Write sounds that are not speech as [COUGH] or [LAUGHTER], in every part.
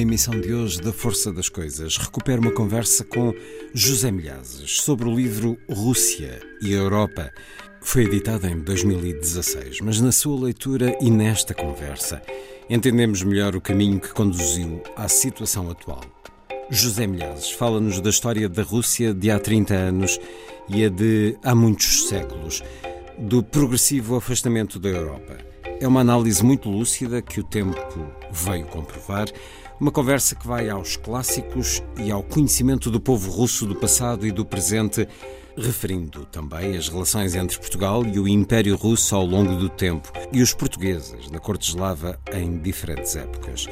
Na emissão de hoje da Força das Coisas, recupero uma conversa com José Milhazes sobre o livro Rússia e Europa. Foi editado em 2016, mas na sua leitura e nesta conversa entendemos melhor o caminho que conduziu à situação atual. José Milhazes fala-nos da história da Rússia de há 30 anos e a de há muitos séculos, do progressivo afastamento da Europa. É uma análise muito lúcida que o tempo veio comprovar uma conversa que vai aos clássicos e ao conhecimento do povo russo do passado e do presente, referindo também as relações entre Portugal e o Império Russo ao longo do tempo e os portugueses na corte eslava em diferentes épocas.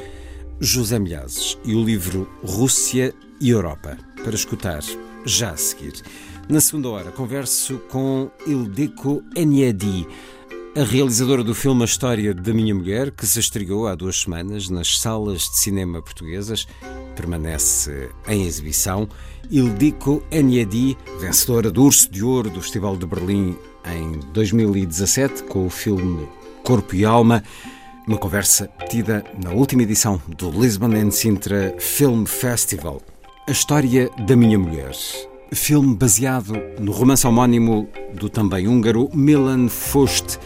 José Milhazes e o livro Rússia e Europa, para escutar já a seguir. Na segunda hora, converso com Ildiko Enyedi, a realizadora do filme A História da Minha Mulher, que se estreou há duas semanas nas salas de cinema portuguesas, permanece em exibição. Ildiko Enyedi, vencedora do Urso de Ouro do Festival de Berlim em 2017, com o filme Corpo e Alma. Uma conversa tida na última edição do Lisbon and Sintra Film Festival. A História da Minha Mulher. Filme baseado no romance homónimo do também húngaro Milan Fust.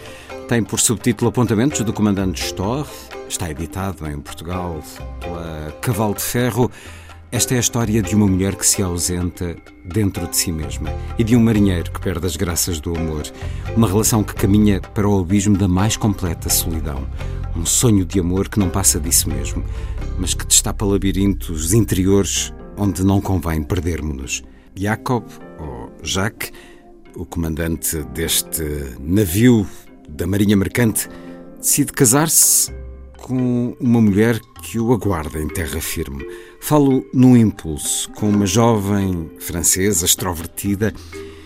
Tem por subtítulo Apontamentos do Comandante Storr. Está editado em Portugal pela Cavalo de Ferro. Esta é a história de uma mulher que se ausenta dentro de si mesma e de um marinheiro que perde as graças do amor. Uma relação que caminha para o abismo da mais completa solidão. Um sonho de amor que não passa disso mesmo, mas que destapa labirintos interiores onde não convém perdermos-nos. Jacob, ou Jacques, o comandante deste navio da Marinha Mercante, decide casar-se com uma mulher que o aguarda em terra firme. Falo num impulso, com uma jovem francesa extrovertida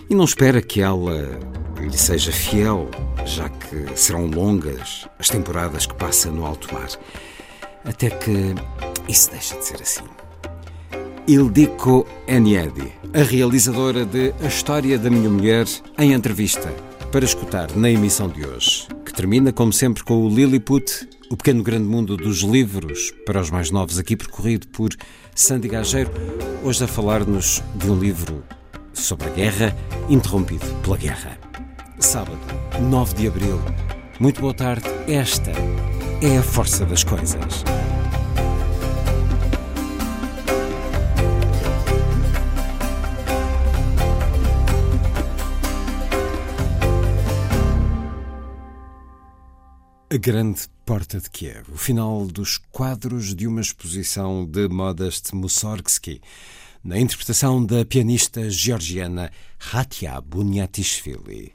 e não espera que ela lhe seja fiel, já que serão longas as temporadas que passa no alto mar. Até que isso deixa de ser assim. Ildiko Enyedi, a realizadora de A História da Minha Mulher, em entrevista para escutar na emissão de hoje, que termina, como sempre, com o Lilliput, o pequeno grande mundo dos livros para os mais novos, aqui percorrido por Sandy Gageiro, hoje a falar-nos de um livro sobre a guerra, interrompido pela guerra. Sábado, 9 de abril. Muito boa tarde. Esta é a força das coisas. A Grande Porta de Kiev, o final dos quadros de uma exposição de Modest Mussorgsky, na interpretação da pianista georgiana Hatia Bunyatishvili.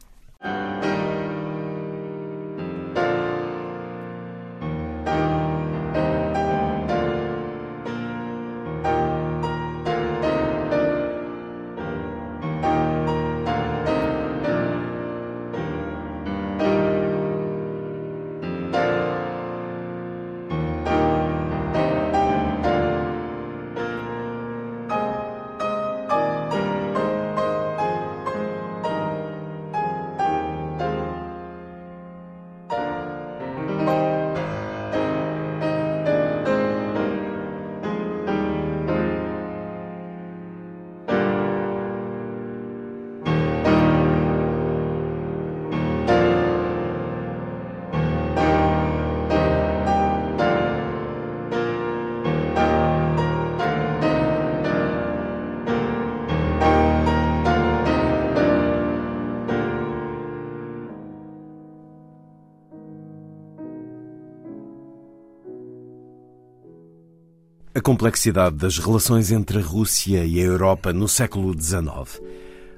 A complexidade das relações entre a Rússia e a Europa no século XIX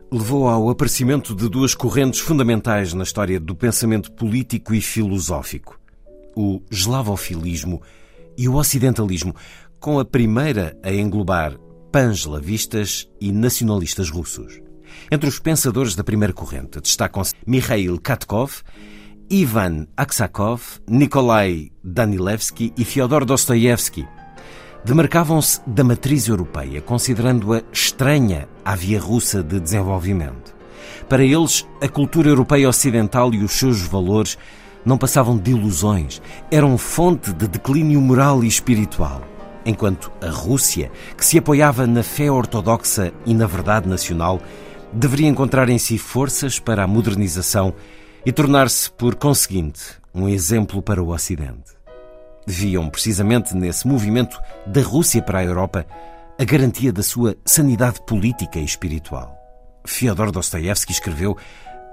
levou ao aparecimento de duas correntes fundamentais na história do pensamento político e filosófico: o eslavofilismo e o ocidentalismo, com a primeira a englobar panslavistas e nacionalistas russos. Entre os pensadores da primeira corrente destacam-se Mikhail Katkov, Ivan Aksakov, Nikolai Danilevsky e Fyodor Dostoevsky demarcavam-se da matriz europeia, considerando-a estranha à via russa de desenvolvimento. Para eles, a cultura europeia ocidental e os seus valores não passavam de ilusões, eram fonte de declínio moral e espiritual. Enquanto a Rússia, que se apoiava na fé ortodoxa e na verdade nacional, deveria encontrar em si forças para a modernização e tornar-se, por conseguinte, um exemplo para o Ocidente viam precisamente nesse movimento da Rússia para a Europa a garantia da sua sanidade política e espiritual. Fyodor Dostoevsky escreveu: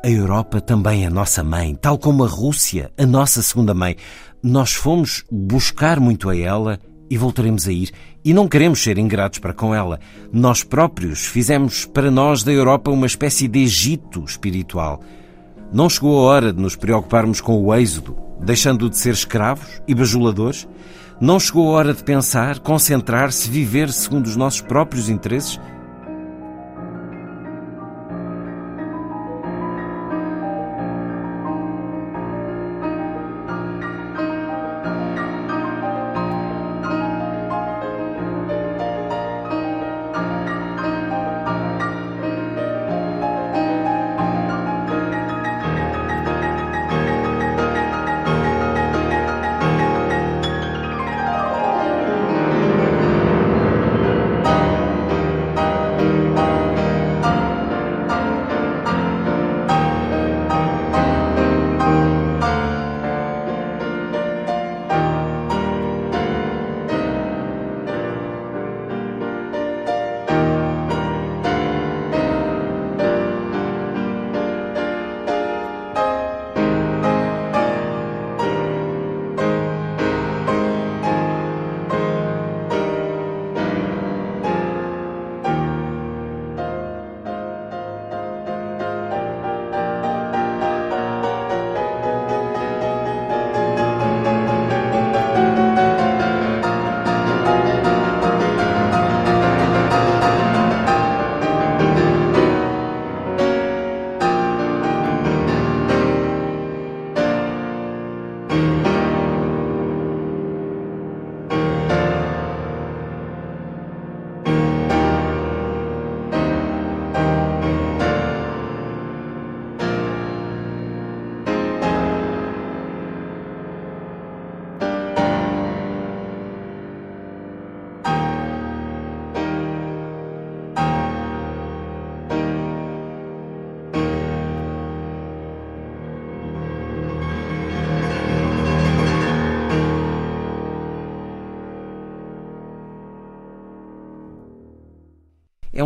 A Europa também é nossa mãe, tal como a Rússia, a nossa segunda mãe. Nós fomos buscar muito a ela e voltaremos a ir, e não queremos ser ingratos para com ela. Nós próprios fizemos para nós da Europa uma espécie de Egito espiritual. Não chegou a hora de nos preocuparmos com o êxodo, deixando de ser escravos e bajuladores? Não chegou a hora de pensar, concentrar-se, viver segundo os nossos próprios interesses?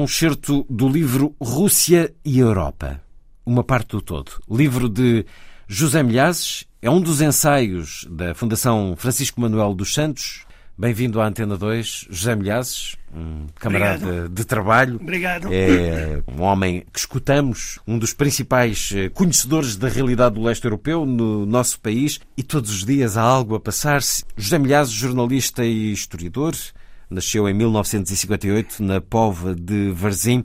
Um excerto do livro Rússia e Europa, uma parte do todo. Livro de José Milhazes, é um dos ensaios da Fundação Francisco Manuel dos Santos. Bem-vindo à Antena 2, José Milhazes, um camarada Obrigado. de trabalho. Obrigado. É um homem que escutamos, um dos principais eh, conhecedores da realidade do leste europeu no nosso país e todos os dias há algo a passar-se. José Milhazes, jornalista e historiador, nasceu em 1958 na Pova de Varzim.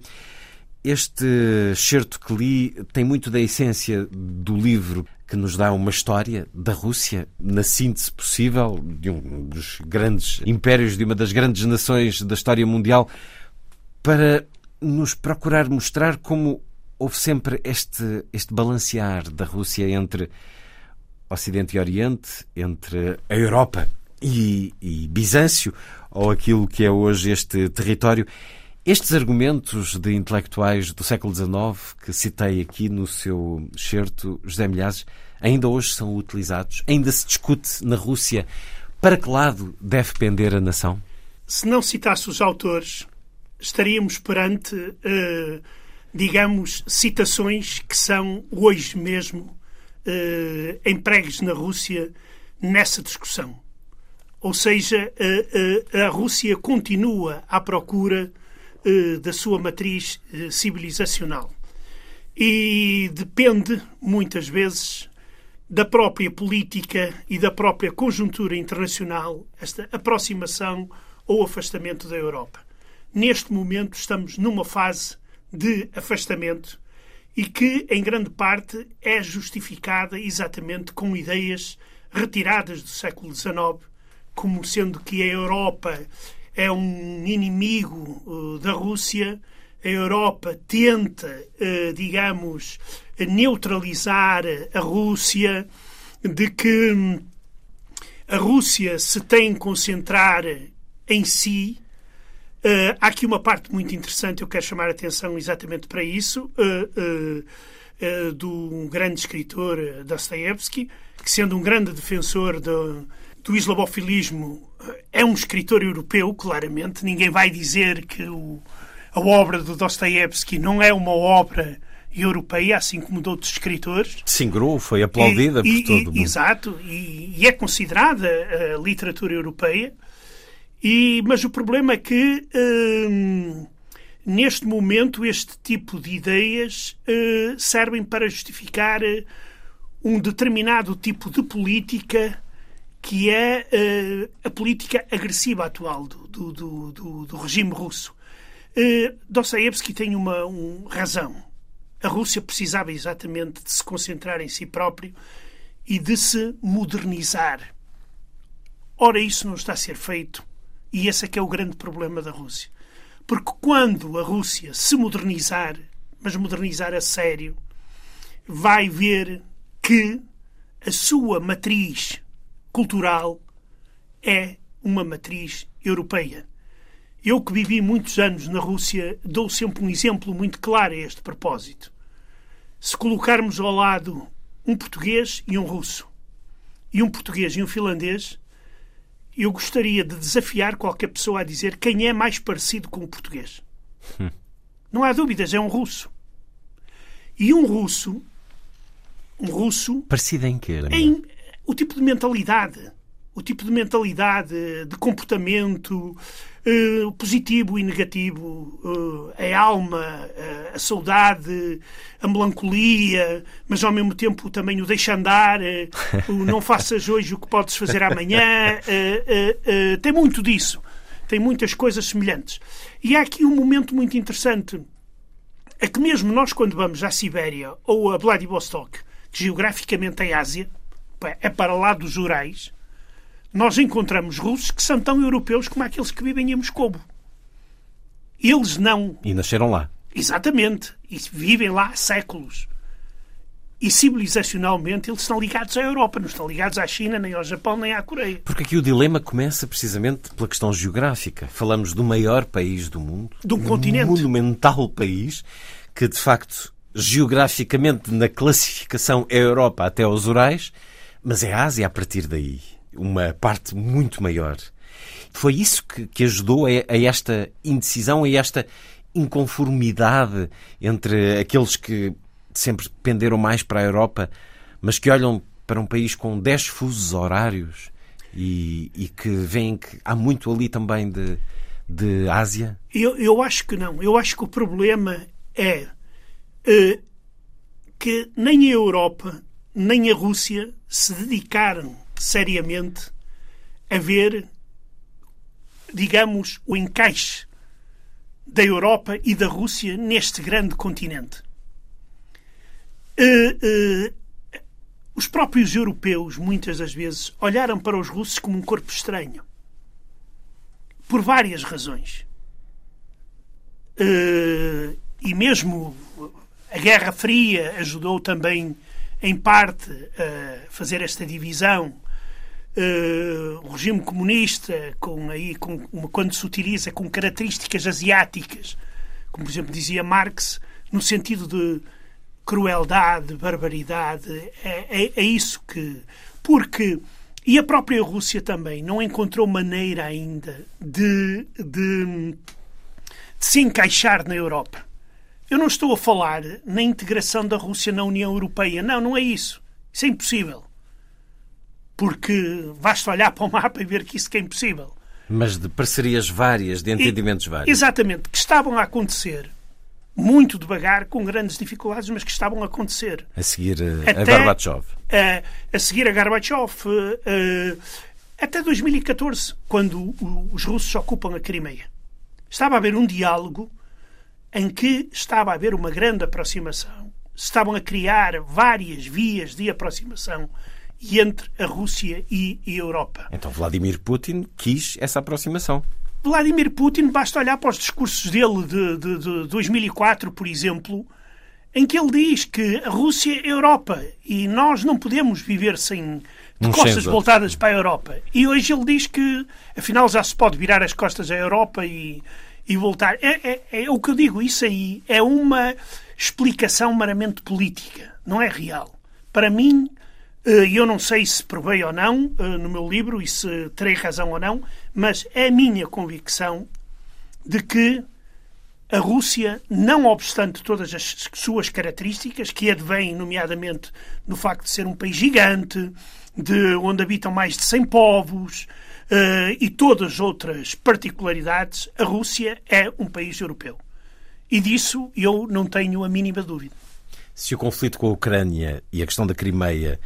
Este excerto que li tem muito da essência do livro que nos dá uma história da Rússia, na síntese possível, de um dos grandes impérios, de uma das grandes nações da história mundial, para nos procurar mostrar como houve sempre este, este balancear da Rússia entre Ocidente e Oriente, entre a Europa e, e Bizâncio, ou aquilo que é hoje este território. Estes argumentos de intelectuais do século XIX que citei aqui no seu certo, José Milhazes, ainda hoje são utilizados? Ainda se discute na Rússia para que lado deve pender a nação? Se não citasse os autores, estaríamos perante, uh, digamos, citações que são hoje mesmo uh, empregues na Rússia nessa discussão. Ou seja, a, a, Rússia continua à procura da sua matriz civilizacional. E depende, muitas vezes, da própria política e da própria conjuntura internacional, esta aproximação ou afastamento da Europa. Neste momento, estamos numa fase de afastamento e que, em grande parte, é justificada exatamente com ideias retiradas do século XIX, como sendo que a Europa é um inimigo uh, da Rússia, a Europa tenta, uh, digamos, neutralizar a Rússia, de que hum, a Rússia se tem concentrar em si. Uh, há aqui uma parte muito interessante, eu quero chamar a atenção exatamente para isso, uh, uh, do um grande escritor Dostoevsky, que sendo um grande defensor do, do islamofilismo, é um escritor europeu, claramente. Ninguém vai dizer que o, a obra do Dostoevsky não é uma obra europeia, assim como de outros escritores. Singrou, foi aplaudida e, por todo e, mundo. Exato, e, e, é considerada a literatura europeia. E, mas o problema é que, hum, neste momento, este tipo de ideias uh, servem para justificar uh, um determinado tipo de política que é uh, a política agressiva atual do, do, do, do regime russo. Uh, Dostoevsky tem uma um, razão. A Rússia precisava exatamente de se concentrar em si próprio e de se modernizar. Ora, isso não está a ser feito e esse é que é o grande problema da Rússia. Porque quando a Rússia se modernizar, mas modernizar a sério, vai ver que a sua matriz cultural é uma matriz europeia. Eu que vivi muitos anos na Rússia dou sempre um exemplo muito claro a este propósito. Se colocarmos ao lado um português e um russo, e um português e um finlandês, eu gostaria de desafiar qualquer pessoa a dizer quem é mais parecido com o português. Hum. Não há dúvidas, é um russo. E um russo. Um russo. Parecido em quê? Em o tipo de mentalidade. O tipo de mentalidade, de comportamento uh, positivo e negativo, uh, a alma, uh, a saudade, a melancolia, mas ao mesmo tempo também o deixa andar, o não faças hoje o que podes fazer amanhã. tem muito disso. Tem muitas coisas semelhantes. E há aqui um momento muito interessante. É que mesmo nós, quando vamos à Sibéria ou a Vladivostok, que geograficamente é Ásia, é para lá dos Urais, nós encontramos russos que são tão europeus como aqueles que vivem em Moscou. Eles não. E nasceram lá. Exatamente. E vivem lá há séculos. E civilizacionalmente eles estão ligados à Europa, não estão ligados à China, nem ao Japão, nem à Coreia. Porque aqui o dilema começa precisamente pela questão geográfica. Falamos do maior país do mundo, de um continente. monumental país, que de facto, geograficamente, na classificação é Europa até aos Urais, mas é a Ásia a partir daí uma parte muito maior. Foi isso que, que ajudou a, a esta indecisão, a esta inconformidade entre aqueles que sempre penderam mais para a Europa, mas que olham para um país com 10 fusos horários e, e, que veem que há muito ali também de, de Ásia? Eu, eu acho que não. Eu acho que o problema é uh, que nem a Europa nem a Rússia se dedicaram seriamente a ver, digamos, o encaixe da Europa e da Rússia neste grande continente. Uh, uh, os próprios europeus, muitas das vezes, olharam para os russos como um corpo estranho. Por várias razões. Uh, e mesmo a Guerra Fria ajudou também, em parte, a fazer esta divisão uh, o regime comunista, com, aí, com, quando se utiliza com características asiáticas, como por exemplo dizia Marx, no sentido de crueldade, barbaridade, é, é, é isso que. Porque. E a própria Rússia também não encontrou maneira ainda de, de, de se encaixar na Europa. Eu não estou a falar na integração da Rússia na União Europeia. Não, não é isso. Isso é impossível porque basta olhar para o mapa e ver que isso é impossível. Mas de parcerias várias, de entendimentos E- vários. Exatamente, que estavam a acontecer muito devagar, com grandes dificuldades, mas que estavam a acontecer. A seguir eh, a Até- Gorbachev. a, a seguir a Gorbachev, eh, eh, até 2014, quando os russos ocupam a Crimeia. Estava a haver um diálogo em que estava a haver uma grande aproximação. Se Estavam a criar várias vias de aproximação entre a Rússia e a Europa. Então Vladimir Putin quis essa aproximação. Vladimir Putin, basta olhar para os discursos dele de, de, de 2004, por exemplo, em que ele diz que a Rússia é a Europa e nós não podemos viver sem de Uns costas os voltadas para a Europa. E hoje ele diz que, afinal, já se pode virar as costas à Europa e, e voltar. É, é, é o que eu digo, isso aí é uma explicação meramente política, não é real. Para mim, eh, eu não sei se provei ou não eh, no meu livro e se terei razão ou não, mas é a minha convicção de que a Rússia, não obstante todas as suas características, que advêm, nomeadamente, no facto de ser um país gigante, de onde habitam mais de 100 povos e todas as outras particularidades, a Rússia é um país europeu. E disso eu não tenho a mínima dúvida. Se o conflito com a Ucrânia e a questão da Crimeia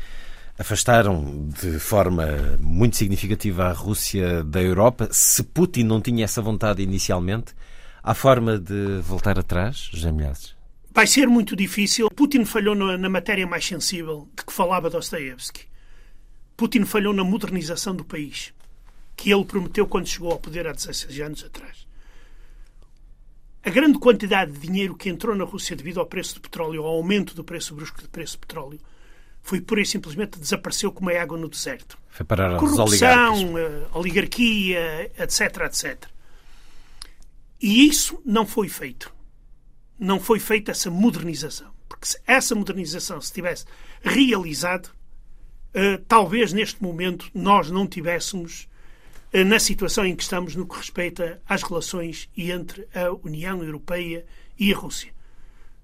afastaram de forma muito significativa a Rússia da Europa, se Putin não tinha essa vontade inicialmente, há forma de voltar atrás, José Milhazes? Vai ser muito difícil. Putin falhou na, na matéria mais sensível de que falava Dostoevsky. Putin falhou na modernização do país, que ele prometeu quando chegou ao poder há 16 anos atrás. A grande quantidade de dinheiro que entrou na Rússia devido ao preço do petróleo, ao aumento do preço brusco do preço do petróleo, foi pura e simplesmente desapareceu como a água no deserto. Foi parar. Corrupção, eh, oligarquia, etc, etc. E isso não foi feito. Não foi feita essa modernização. Porque se essa modernização se tivesse realizado, eh, talvez neste momento nós não tivéssemos na situação em que estamos no que respeita às relações entre a União Europeia e a Rússia.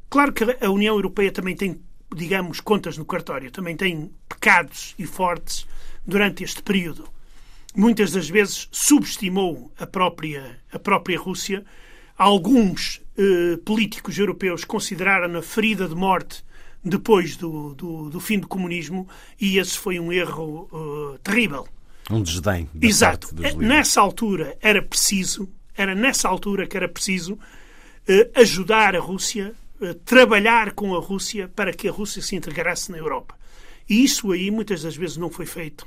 Claro que a União Europeia também tem, digamos, contas no cartório, também tem pecados e fortes durante este período. Muitas das vezes subestimou a própria, a própria Rússia. Alguns eh, políticos europeus consideraram-na ferida de morte depois do, do, do fim do comunismo e esse foi um erro eh, terrível. Um desdém Exato. líderes. Nessa altura era preciso, era nessa altura que era preciso eh, ajudar a Rússia, eh, trabalhar com a Rússia para que a Rússia se integrasse na Europa. E isso aí muitas das vezes não foi feito.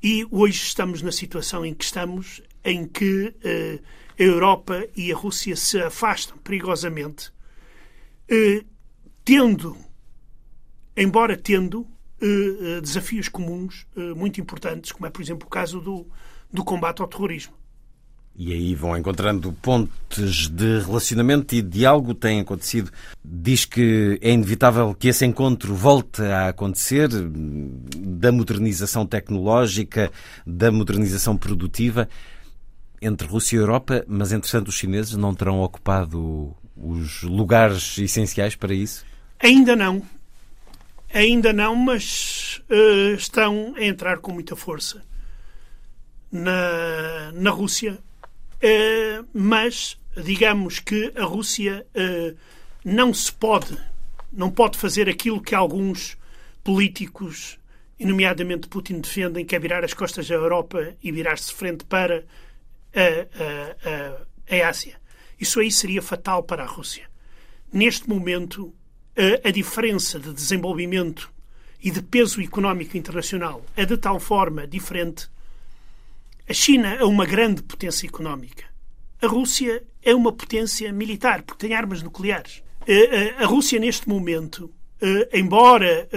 E hoje estamos na situação em que estamos, em que eh, a Europa e a Rússia se afastam perigosamente, tendo, embora tendo desafios comuns eh, muito importantes, como é, por exemplo, o caso do, do combate ao terrorismo. E aí vão encontrando pontes de relacionamento e diálogo têm acontecido. Diz que é inevitável que esse encontro volte a acontecer da modernização tecnológica, da modernização produtiva entre Rússia e Europa, mas entretanto os chineses não terão ocupado os lugares essenciais para isso? Ainda não. Ainda não, mas eh, estão a entrar com muita força na, na Rússia. Eh, mas digamos que a Rússia eh, não se pode, não pode fazer aquilo que alguns políticos, nomeadamente Putin, defendem, que é virar as costas à Europa e virar-se frente para a, a, a, a Ásia. Isso aí seria fatal para a Rússia. Neste momento, a, diferença de desenvolvimento e de peso económico internacional é de tal forma diferente. A China é uma grande potência económica. A Rússia é uma potência militar, porque tem armas nucleares. A, Rússia, neste momento, embora.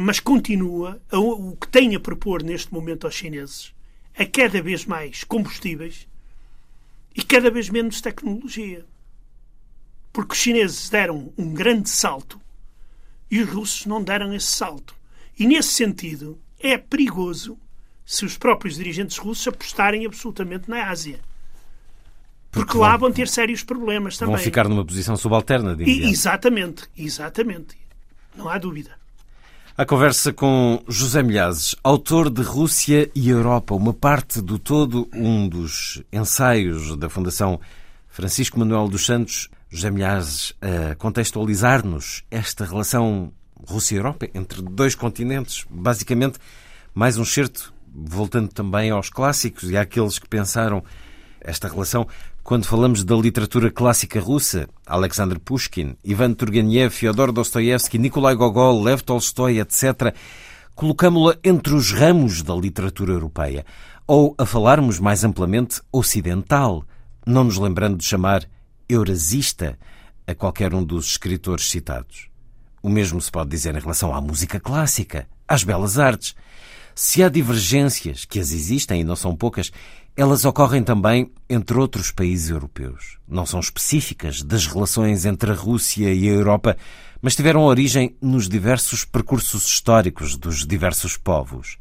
mas continua. O que tem a propor neste momento aos chineses é cada vez mais combustíveis e cada vez menos tecnologia. Porque os chineses deram um grande salto e os russos não deram esse salto. E nesse sentido, é perigoso se os próprios dirigentes russos apostarem absolutamente na Ásia. Porque, lá vão ter sérios problemas também. Vão ficar numa posição subalterna, E- diria. exatamente, exatamente. Não há dúvida. A conversa com José Milhazes, autor de Rússia e Europa, uma parte do todo, um dos ensaios da Fundação Francisco Manuel dos Santos. José Milhazes, a contextualizar-nos esta relação Rússia-Europa entre dois continentes, basicamente mais um certo, voltando também aos clássicos e àqueles que pensaram esta relação quando falamos da literatura clássica russa, Alexander Pushkin, Ivan Turgenev, Fyodor Dostoevsky, Nikolai Gogol, Lev Tolstói, etc., colocámo-la entre os ramos da literatura europeia, ou, a falarmos mais amplamente, ocidental, não nos lembrando de chamar eurasista a qualquer um dos escritores citados. O mesmo se pode dizer em relação à música clássica, às belas artes. Se há divergências, que as existem e não são poucas, elas ocorrem também entre outros países europeus. Não são específicas das relações entre a Rússia e a Europa, mas tiveram origem nos diversos percursos históricos dos diversos povos.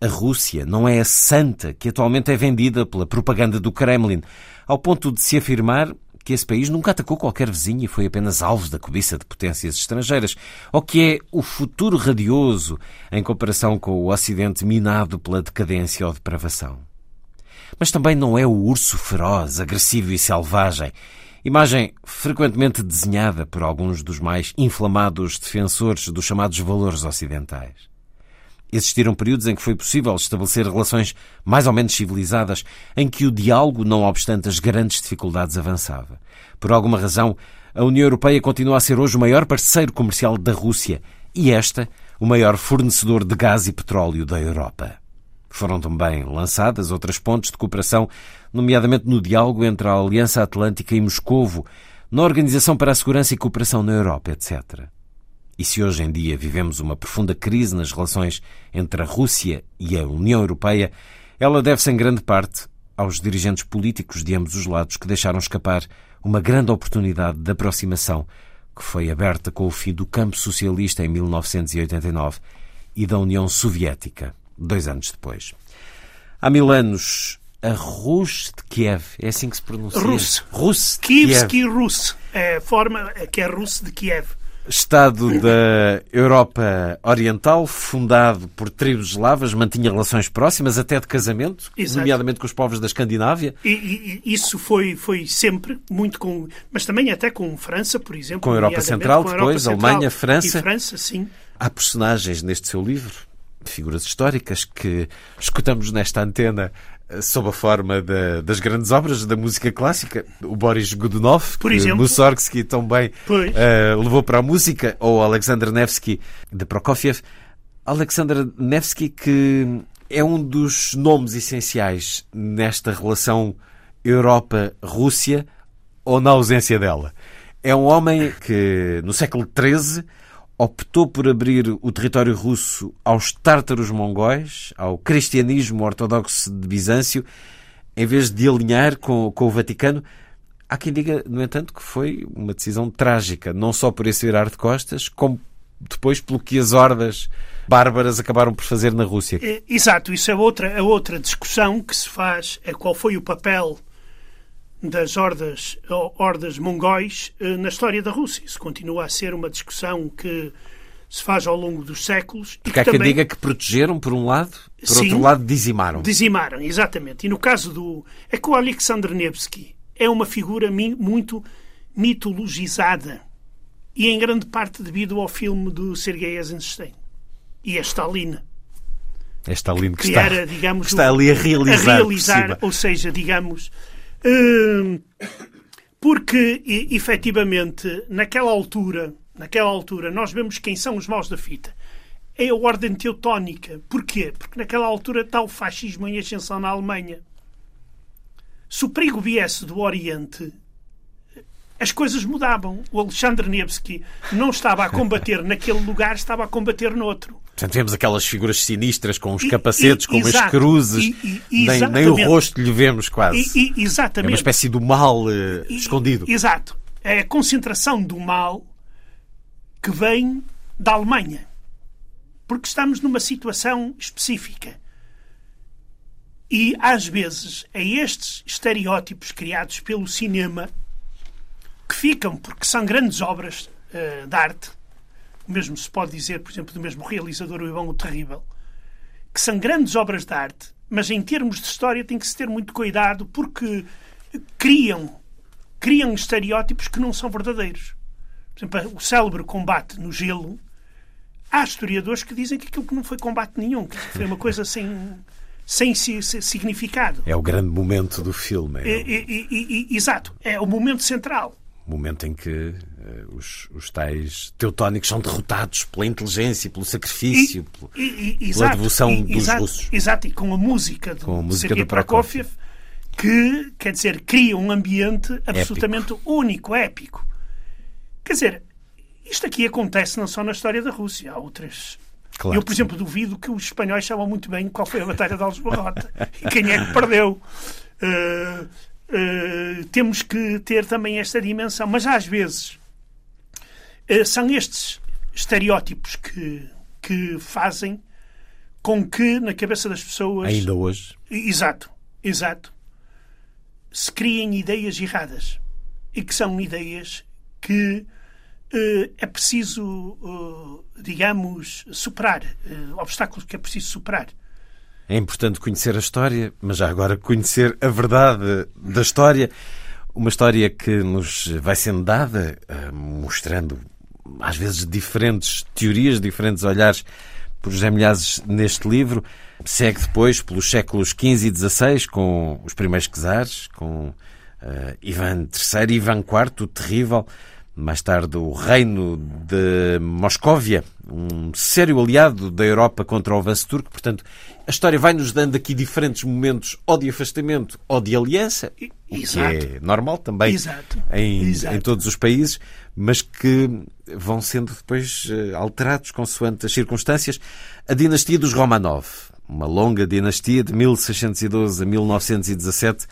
A Rússia não é a santa que atualmente é vendida pela propaganda do Kremlin, ao ponto de se afirmar que esse país nunca atacou qualquer vizinho e foi apenas alvo da cobiça de potências estrangeiras, ou que é o futuro radioso em comparação com o Ocidente minado pela decadência ou depravação. Mas também não é o urso feroz, agressivo e selvagem, imagem frequentemente desenhada por alguns dos mais inflamados defensores dos chamados valores ocidentais. Existiram períodos em que foi possível estabelecer relações mais ou menos civilizadas, em que o diálogo, não obstante as grandes dificuldades, avançava. Por alguma razão, a União Europeia continua a ser hoje o maior parceiro comercial da Rússia e esta, o maior fornecedor de gás e petróleo da Europa. Foram também lançadas outras pontes de cooperação, nomeadamente no diálogo entre a Aliança Atlântica e Moscovo, na Organização para a Segurança e Cooperação na Europa, etc. E se hoje em dia vivemos uma profunda crise nas relações entre a Rússia e a União Europeia, ela deve-se em grande parte aos dirigentes políticos de ambos os lados que deixaram escapar uma grande oportunidade de aproximação que foi aberta com o fim do campo socialista em 1989 e da União Soviética, dois anos depois. Há mil anos, a Rus de Kiev, é assim que se pronuncia? Rus. Rus Kievski Kiev. Rus. É a forma que é russo de Kiev. Estado da Europa Oriental, fundado por tribos eslavas, mantinha relações próximas, até de casamento, Exato. nomeadamente com os povos da Escandinávia, E, e- isso foi, foi sempre muito com. Mas também até com França, por exemplo. Com a Europa Central, com a depois, Central Alemanha, França. E França, sim. Há personagens neste seu livro, figuras históricas, que escutamos nesta antena sob a forma da- das grandes obras da música clássica. O Boris Godunov, Por que exemplo. Mussorgsky também eh, levou para a música, ou Alexander Nevsky, de Prokofiev. Alexander Nevsky, que é um dos nomes essenciais nesta relação Europa-Rússia, ou na ausência dela. É um homem que, no século XIII, optou por abrir o território russo aos tártaros mongóis, ao cristianismo ortodoxo de Bizâncio, em vez de alinhar com, com o Vaticano. Há quem diga, no entanto, que foi uma decisão trágica, não só por esse virar de costas, como depois pelo que as hordas bárbaras acabaram por fazer na Rússia. Exato, isso é outra, é outra discussão que se faz, é qual foi o papel das hordas, hordas mongóis eh, na história da Rússia. Isso continua a ser uma discussão que se faz ao longo dos séculos. e Porque que há quem também diga que protegeram por um lado, por Sim. outro lado dizimaram. dizimaram, exatamente. E no caso do... É que o Alexander Nevsky é uma figura muito mitologizada e em grande parte devido ao filme do Sergei Eisenstein e a Stalin. É Stalin que, que está, era, digamos, que está ali a realizar. a realizar, ou seja, digamos, porque e- efetivamente naquela altura, naquela altura nós vemos quem são os maus da fita. É a ordem teutónica. Porquê? Porque naquela altura está o fascismo em ascensão na Alemanha. Se o perigo viesse do Oriente, as coisas mudavam. O Alexandre Nevsky não estava a combater [LAUGHS] naquele lugar, estava a combater noutro. Portanto, vemos aquelas figuras sinistras com os E- capacetes, e- com exato. cruzes, E- nem, nem o exatamente. rosto lhe vemos quase. E- e- é exatamente. uma espécie do mal eh, escondido. Exato. É a concentração do mal que vem da Alemanha. Porque estamos numa situação específica. E, às vezes, é estes estereótipos criados pelo cinema que ficam, porque são grandes obras eh, de arte, o mesmo se pode dizer, por exemplo, do mesmo realizador, o Ivão o Terrível, que são grandes obras de arte, mas em termos de história tem que se ter muito cuidado porque criam, criam estereótipos que não são verdadeiros. Por exemplo, o célebre combate no gelo, há historiadores que dizem que aquilo que não foi combate nenhum, que foi uma coisa sem, sem significado. É o grande momento do filme. É, é, exato, é o momento central. Momento em que uh, os, os tais teutónicos são derrotados pela inteligência, pelo sacrifício, pelo, pela exato, devoção dos exato, russos. Exato, e com a música do, com a música do Prokofiev, que, quer dizer, cria um ambiente absolutamente épico. único, épico. Quer dizer, isto aqui acontece não só na história da Rússia, há outras. Claro, eu, por exemplo, duvido que os espanhóis sabem muito bem qual foi a Batalha de Aljubarrota [LAUGHS] e quem é que perdeu. Uh, uh, temos que ter também esta dimensão, mas às vezes uh, são estes estereótipos que, que fazem com que na cabeça das pessoas. Ainda hoje. Exato, exato. Se criem ideias erradas e que são ideias que uh, é preciso, digamos, superar obstáculos que é preciso superar. É importante conhecer a história, mas já agora conhecer a verdade da história. Uma história que nos vai sendo dada, eh, mostrando às vezes diferentes teorias, diferentes olhares por José Milhazes neste livro. Segue depois pelos séculos XV e XVI com os primeiros czares, com uh, Ivan III, Ivan IV, o terrível, mais tarde o reino de Moscóvia, um sério aliado da Europa contra o avanço turco. Portanto, a história vai-nos dando aqui diferentes momentos ou de afastamento ou de aliança, o que é normal também Exato. Em, Exato. em todos os países, mas que vão sendo depois eh, alterados consoante as circunstâncias. A dinastia dos Romanov, uma longa dinastia de 1612 a 1917,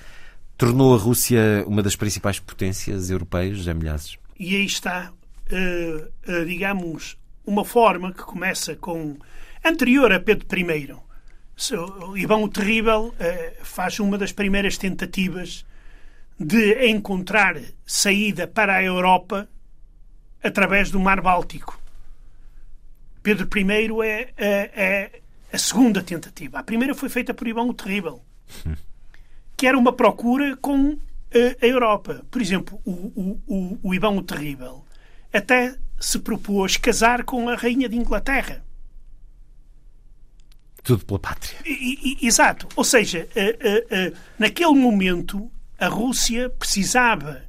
tornou a Rússia uma das principais potências europeias, já milhares. E aí está, uh, uh, digamos, uma forma que começa com. anterior a Pedro I. So, Ivão o Terrível uh, faz uma das primeiras tentativas de encontrar saída para a Europa através do Mar Báltico. Pedro I é, é, é a segunda tentativa. A primeira foi feita por Ivão o Terrível, que era uma procura com a Europa. Por exemplo, o, o, o, o Ivão o Terrível até se propôs casar com a Rainha de Inglaterra. Tudo pela pátria. I, I, exato. Ou seja, uh, uh, naquele momento, a Rússia precisava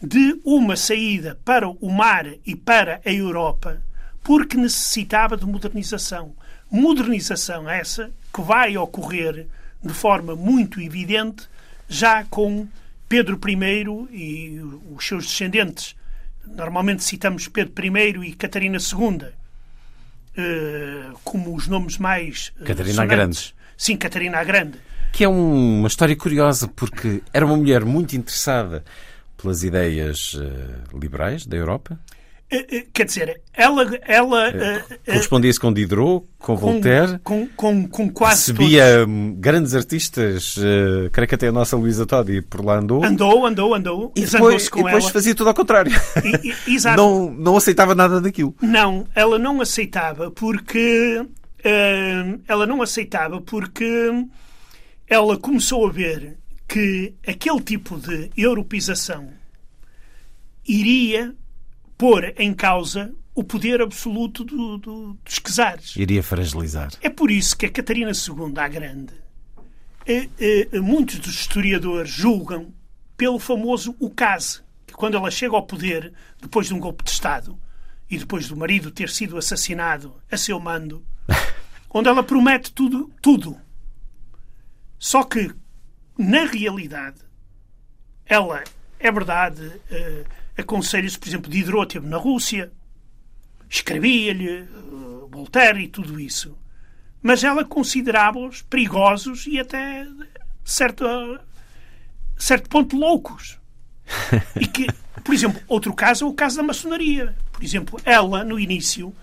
de uma saída para o mar e para a Europa porque necessitava de modernização. Modernização essa que vai ocorrer de forma muito evidente já com Pedro I e os seus descendentes. Normalmente citamos Pedro I e Catarina II como os nomes mais. Eh, Catarina a Grande. Sim, Catarina a Grande. Que é uma história curiosa, porque era uma mulher muito interessada pelas ideias uh, liberais da Europa. Quer dizer, ela. ela Correspondia-se com Diderot, com, com Voltaire. Com, com, com quase. Recebia todos. grandes artistas, uh, creio que até a nossa Luísa Todi por lá andou. Andou, andou, andou. E depois, e depois fazia tudo ao contrário. E, e, [LAUGHS] exato. Não, não aceitava nada daquilo. Não, ela não aceitava porque. Uh, ela não aceitava porque ela começou a ver que aquele tipo de europeização iria pôr em causa o poder absoluto do, do, dos czares. Iria fragilizar. É por isso que a Catarina II, a Grande, eh, eh, muitos dos historiadores julgam pelo famoso Ucase, que quando ela chega ao poder, depois de um golpe de Estado, e depois do marido ter sido assassinado a seu mando, [LAUGHS] onde ela promete tudo, tudo. Só que, na realidade, ela, é verdade, eh, aconselhos, por exemplo, Diderot teve na Rússia, escrevia-lhe uh, Voltaire e tudo isso. Mas ela considerava-os perigosos e até certo, certo ponto loucos. [LAUGHS] E que, por exemplo, outro caso é o caso da maçonaria. Por exemplo, ela, no início,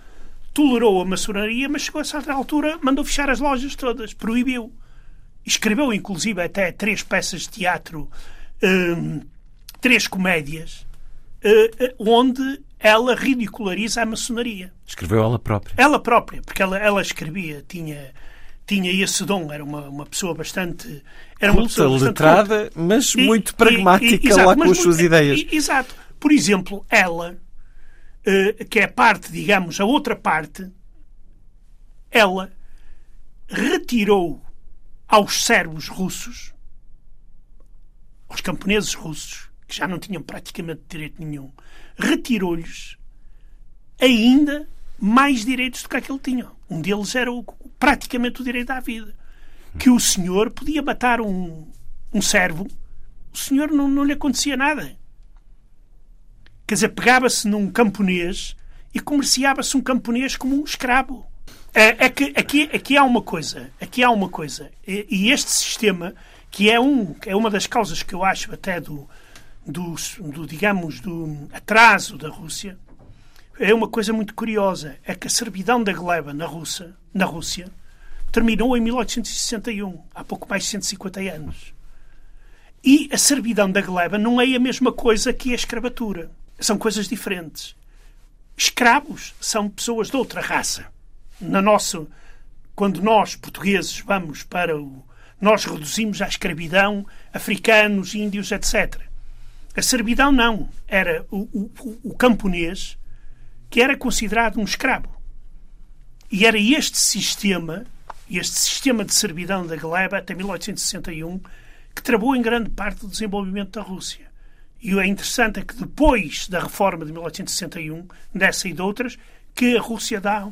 tolerou a maçonaria, mas chegou a certa altura, mandou fechar as lojas todas, proibiu. Escreveu, inclusive, até três peças de teatro, um, três comédias, onde ela ridiculariza a maçonaria. Escreveu ela própria. Ela própria, porque ela, ela escrevia, tinha, tinha esse dom, era uma, uma pessoa bastante. Era uma Culta, pessoa bastante letrada, culta. mas E- muito e- pragmática e- exato, lá com as suas muito- ideias. e- Exato. Por exemplo, ela, eh, que é parte, digamos, a outra parte, ela retirou aos servos russos, aos camponeses russos, que já não tinham praticamente direito nenhum, retirou-lhes ainda mais direitos do que aquele tinha. Um deles era o- praticamente o direito à vida. Que o senhor podia matar um, um servo, o senhor não, não lhe acontecia nada. Quer dizer, pegava-se num camponês e comerciava-se um camponês como um escravo. É, é que aqui, aqui há uma coisa, aqui há uma coisa. E, e este sistema, que é, um, é uma das causas que eu acho até do, do, do, digamos, do atraso da Rússia, é uma coisa muito curiosa. É que a servidão da gleba na Rússia, na Rússia terminou em 1861, há pouco mais de 150 anos. E a servidão da gleba não é a mesma coisa que a escravatura. São coisas diferentes. Escravos são pessoas de outra raça. Na nossa, quando nós, portugueses, vamos para o. Nós reduzimos à escravidão africanos, índios, etc. A servidão não. Era o, o, o camponês que era considerado um escravo. E era este sistema, este sistema de servidão da gleba, até 1861, que travou em grande parte do desenvolvimento da Rússia. E o é interessante é que depois da reforma de 1861, dessa e de outras, que a Rússia dá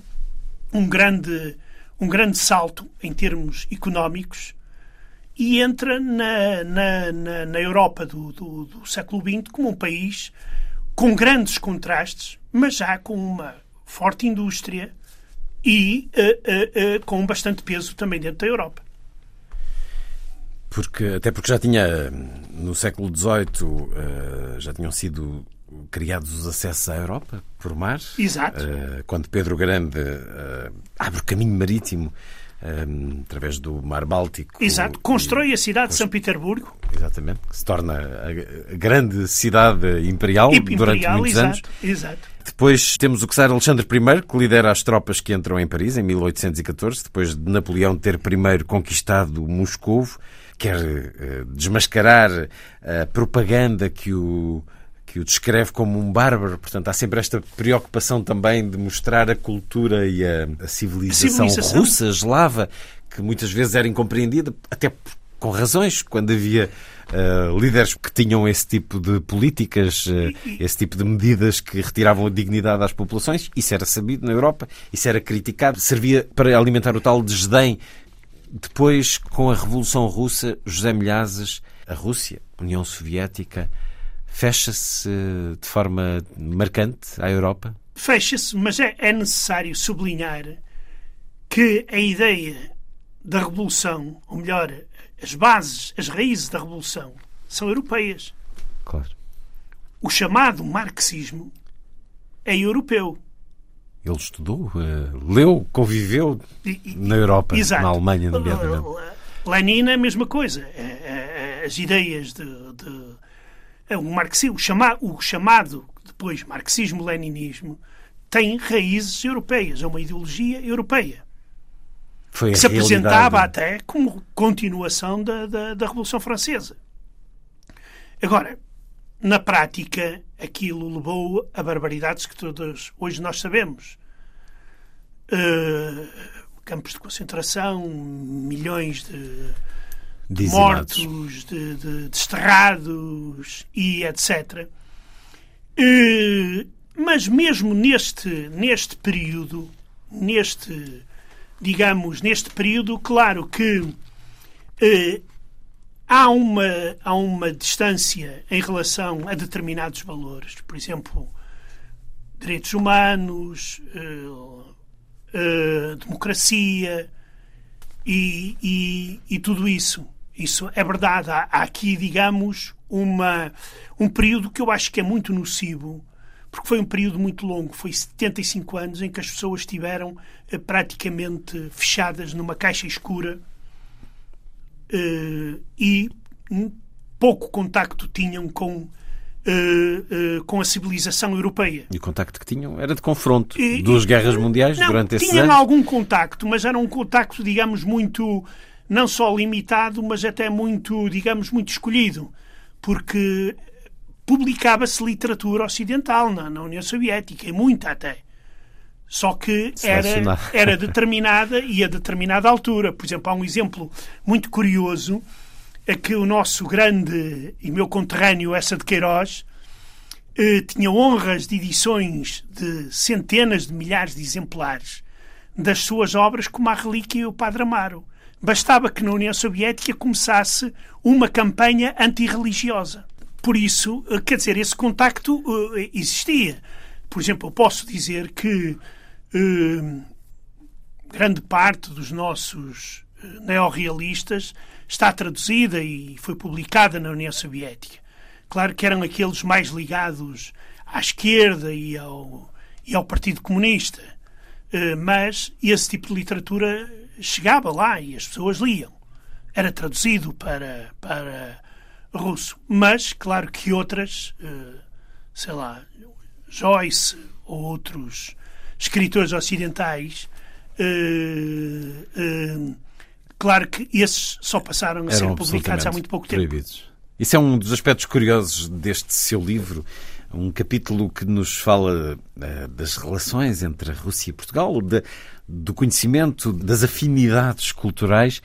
um grande, um grande salto em termos económicos e entra na, na, na, na Europa do, do, do século XX como um país com grandes contrastes, mas já com uma forte indústria e eh, eh, eh, com bastante peso também dentro da Europa. Porque, até porque já tinha, no século XVIII, já tinham sido criados os acessos à Europa por mar. Exato. Quando Pedro Grande abre o caminho marítimo eh, através do Mar Báltico. Exato. e- Constrói a cidade de São Petersburgo. Exatamente. Que se torna a, grande cidade imperial, e durante imperial, muitos exato, anos. Exato. Depois temos o czar Alexandre I, que lidera as tropas que entram em Paris em 1814, depois de Napoleão ter primeiro conquistado Moscovo, quer eh, desmascarar a propaganda que o que o descreve como um bárbaro. Portanto, há sempre esta preocupação também de mostrar a cultura e a, a civilização, civilização. russa, eslava, que muitas vezes era incompreendida, até com razões, quando havia eh, líderes que tinham esse tipo de políticas, eh, esse tipo de medidas que retiravam a dignidade às populações. Isso era sabido na Europa, isso era criticado, servia para alimentar o tal desdém. Depois, com a Revolução Russa, José Milhazes, a Rússia, União Soviética, fecha-se de forma marcante à Europa? Fecha-se, mas é, é necessário sublinhar que a ideia da revolução, ou melhor, as bases, as raízes da revolução, são europeias. Claro. O chamado marxismo é europeu. Ele estudou, eh, leu, conviveu E- e- na Europa, Exato. na Alemanha, nomeadamente. Lenin é a mesma coisa. É- é- As ideias de. de é o, marxismo, o, chama, o chamado depois marxismo-leninismo tem raízes europeias, é uma ideologia europeia. Foi que se apresentava realidade. até como continuação da, da, da Revolução Francesa. Agora, na prática, aquilo levou a barbaridades que todos hoje nós sabemos. Eh, campos de concentração, milhões de Mortos, de, de desterrados e etc. Eh, mas mesmo neste, neste período, neste, digamos, neste período, claro que eh, há, uma, há uma distância em relação a determinados valores. Por exemplo, direitos humanos, eh, eh, democracia e, e, e tudo isso. Isso é verdade. Há, há aqui, digamos, uma, um período que eu acho que é muito nocivo, porque foi um período muito longo, foi 75 anos em que as pessoas estiveram eh, praticamente fechadas numa caixa escura eh, e pouco contacto tinham com uh, uh, com a civilização europeia. E o contacto que tinham era de confronto. E- Duas guerras mundiais Não, durante esses tinham anos. algum contacto, mas era um contacto, digamos, muito, não só limitado, mas até muito, digamos, muito escolhido, porque publicava-se literatura ocidental na, na União Soviética, e muita até. Só que era, era determinada e a determinada altura. Por exemplo, há um exemplo muito curioso, é que o nosso grande e meu conterrâneo, essa de Queiroz, eh, tinha honras de edições de centenas de milhares de exemplares das suas obras como a Relíquia e o Padre Amaro. Bastava que na União Soviética começasse uma campanha antirreligiosa. Por isso, eh, quer dizer, esse contacto eh, existia. Por exemplo, eu posso dizer que grande parte dos nossos neorrealistas está traduzida e foi publicada na União Soviética. Claro que eram aqueles mais ligados à esquerda e ao, e ao Partido Comunista, Eh, mas esse tipo de literatura chegava lá e as pessoas liam. Era traduzido para, para russo. Mas, claro que outras, eh, sei lá, Joyce ou outros escritores ocidentais, eh, claro que esses só passaram a ser Eram publicados há muito pouco tempo. proibidos. Isso é um dos aspectos curiosos deste seu livro, um capítulo que nos fala eh, das relações entre a Rússia e Portugal, de- do conhecimento das afinidades culturais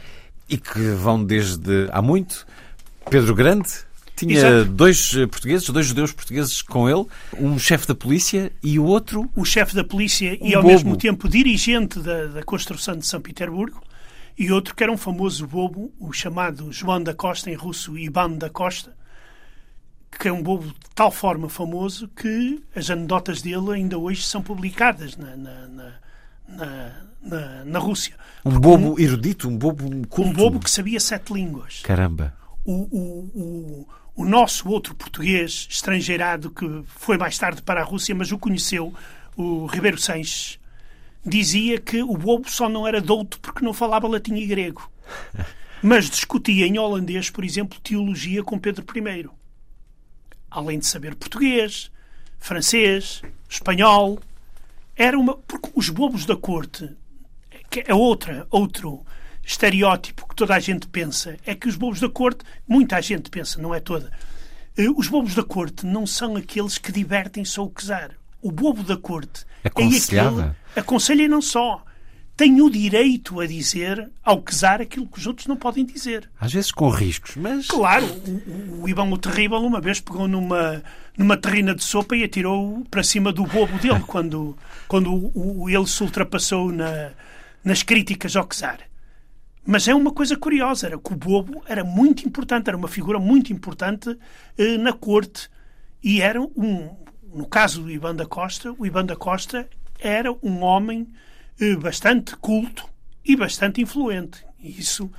e que vão desde há muito. Pedro Grande tinha Exato. dois portugueses, dois judeus portugueses com ele, um chefe da polícia e o outro o chefe da polícia Um e ao bobo. mesmo tempo dirigente da, da construção de São Petersburgo, e outro que era um famoso bobo, o chamado João da Costa, em russo Ivan da Costa, que é um bobo de tal forma famoso que as anedotas dele ainda hoje são publicadas na, na, na, na, na- Rússia. um bobo erudito, um bobo culto. Um bobo que sabia sete línguas. Caramba. o, o, o, o nosso outro português estrangeirado que foi mais tarde para a Rússia, mas o conheceu, o Ribeiro Sanches, dizia que o bobo só não era douto porque não falava latim e grego. Mas discutia em holandês, por exemplo, teologia com Pedro I. Além de saber português, francês, espanhol. Era uma. Porque os bobos da corte, que é outra, outro estereótipo que toda a gente pensa, é que os bobos da corte, muita gente pensa, não é toda, eh, os bobos da corte não são aqueles que divertem-se ao casar. O bobo da corte Aconselhava? é aconselha e não só. Tem o direito a dizer, ao casar, aquilo que os outros não podem dizer. Às vezes com riscos, mas Claro, o, o Ivan o Terrível uma vez pegou numa, numa terrina de sopa e atirou para cima do bobo dele [LAUGHS] quando, quando o, o- ele se ultrapassou na, nas críticas ao czar. Mas é uma coisa curiosa, era que o bobo era muito importante, era uma figura muito importante eh, na corte. E era um, no caso do Ivan da Costa, o Ivan da Costa era um homem eh, bastante culto e bastante influente. E isso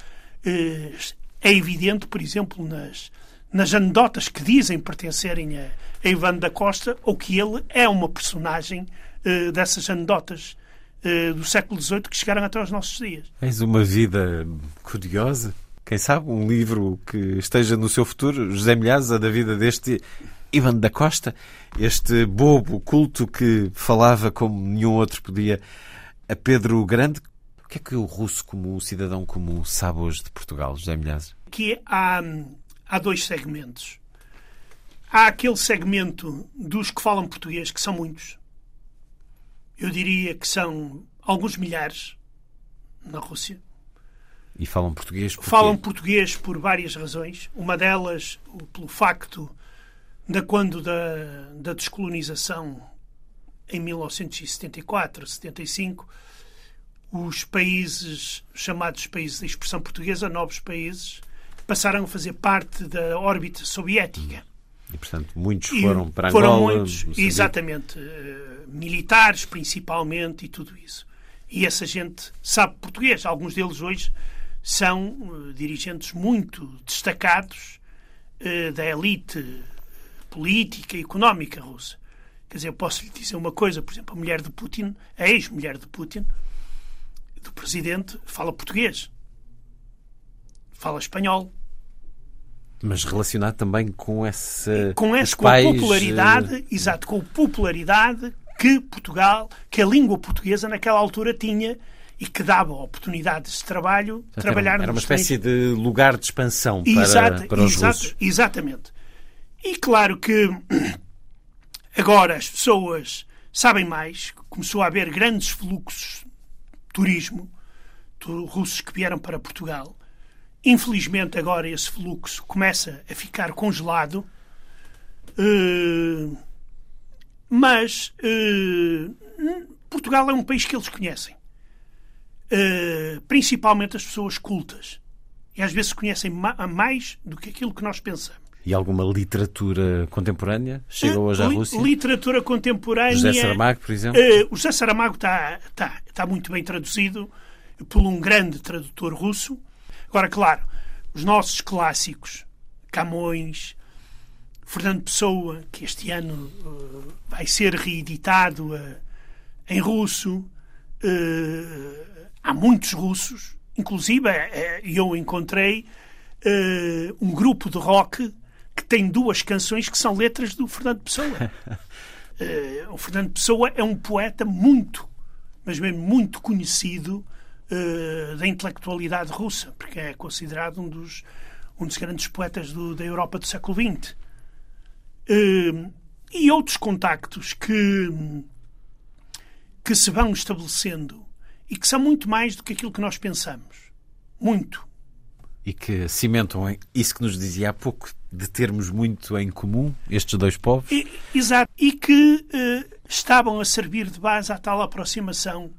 eh, é evidente, por exemplo, nas, nas anedotas que dizem pertencerem a, a Ivan da Costa, ou que ele é uma personagem eh, dessas anedotas eh, do século XVIII que chegaram até aos nossos dias. Tens uma vida curiosa. Quem sabe um livro que esteja no seu futuro, José Milhazes, a da vida deste Ivan da Costa, este bobo culto que falava como nenhum outro podia a Pedro Grande. O que é que o russo comum, o cidadão comum, sabe hoje de Portugal, José Milhazes? que há, há dois segmentos. Há aquele segmento dos que falam português, que são muitos. Eu diria que são alguns milhares na Rússia. E falam português porque... Falam português por várias razões. Uma delas, pelo facto de quando da, da descolonização em 1974, 75, os países chamados países da expressão portuguesa, novos países, passaram a fazer parte da órbita soviética. E, portanto, muitos E foram para foram Angola, muitos, Moçambique. exatamente, eh, militares principalmente e tudo isso. E essa gente sabe português. Alguns deles hoje são eh, dirigentes muito destacados eh, da elite política e económica russa. Quer dizer, eu posso lhe dizer uma coisa, por exemplo, a mulher de Putin, a ex-mulher de Putin, do presidente, fala português. Fala espanhol. Mas relacionado também com essa. Com, essa, com a popularidade, uh... exato, com a popularidade que Portugal, que a língua portuguesa naquela altura tinha e que dava oportunidades de trabalho, trabalhar Era uma espécie de lugar de expansão para, exato, para os exato, russos. Exatamente. E claro que agora as pessoas sabem mais, começou a haver grandes fluxos de turismo de russos que vieram para Portugal. Infelizmente agora esse fluxo começa a ficar congelado. Uh, mas uh, Portugal é um país que eles conhecem. Uh, principalmente as pessoas cultas. E às vezes conhecem ma mais do que aquilo que nós pensamos. E alguma literatura contemporânea chega hoje à Rússia? Literatura contemporânea. José Saramago, por exemplo? Uh, o José Saramago está, está, está muito bem traduzido por um grande tradutor russo. Agora, claro, os nossos clássicos, Camões, Fernando Pessoa, que este ano uh, vai ser reeditado uh, em russo. Uh, há muitos russos, inclusive eu encontrei um grupo de rock que tem duas canções que são letras do Fernando Pessoa. [LAUGHS] o Fernando Pessoa é um poeta muito, mas mesmo muito conhecido da intelectualidade russa, porque é considerado um dos, um dos grandes poetas do, da Europa do século XX. Uh, e outros contactos que, que se vão estabelecendo e que são muito mais do que aquilo que nós pensamos. Muito. E que cimentam isso que nos dizia há pouco, de termos muito em comum, estes dois povos. E, exato. E que uh, estavam a servir de base à tal aproximação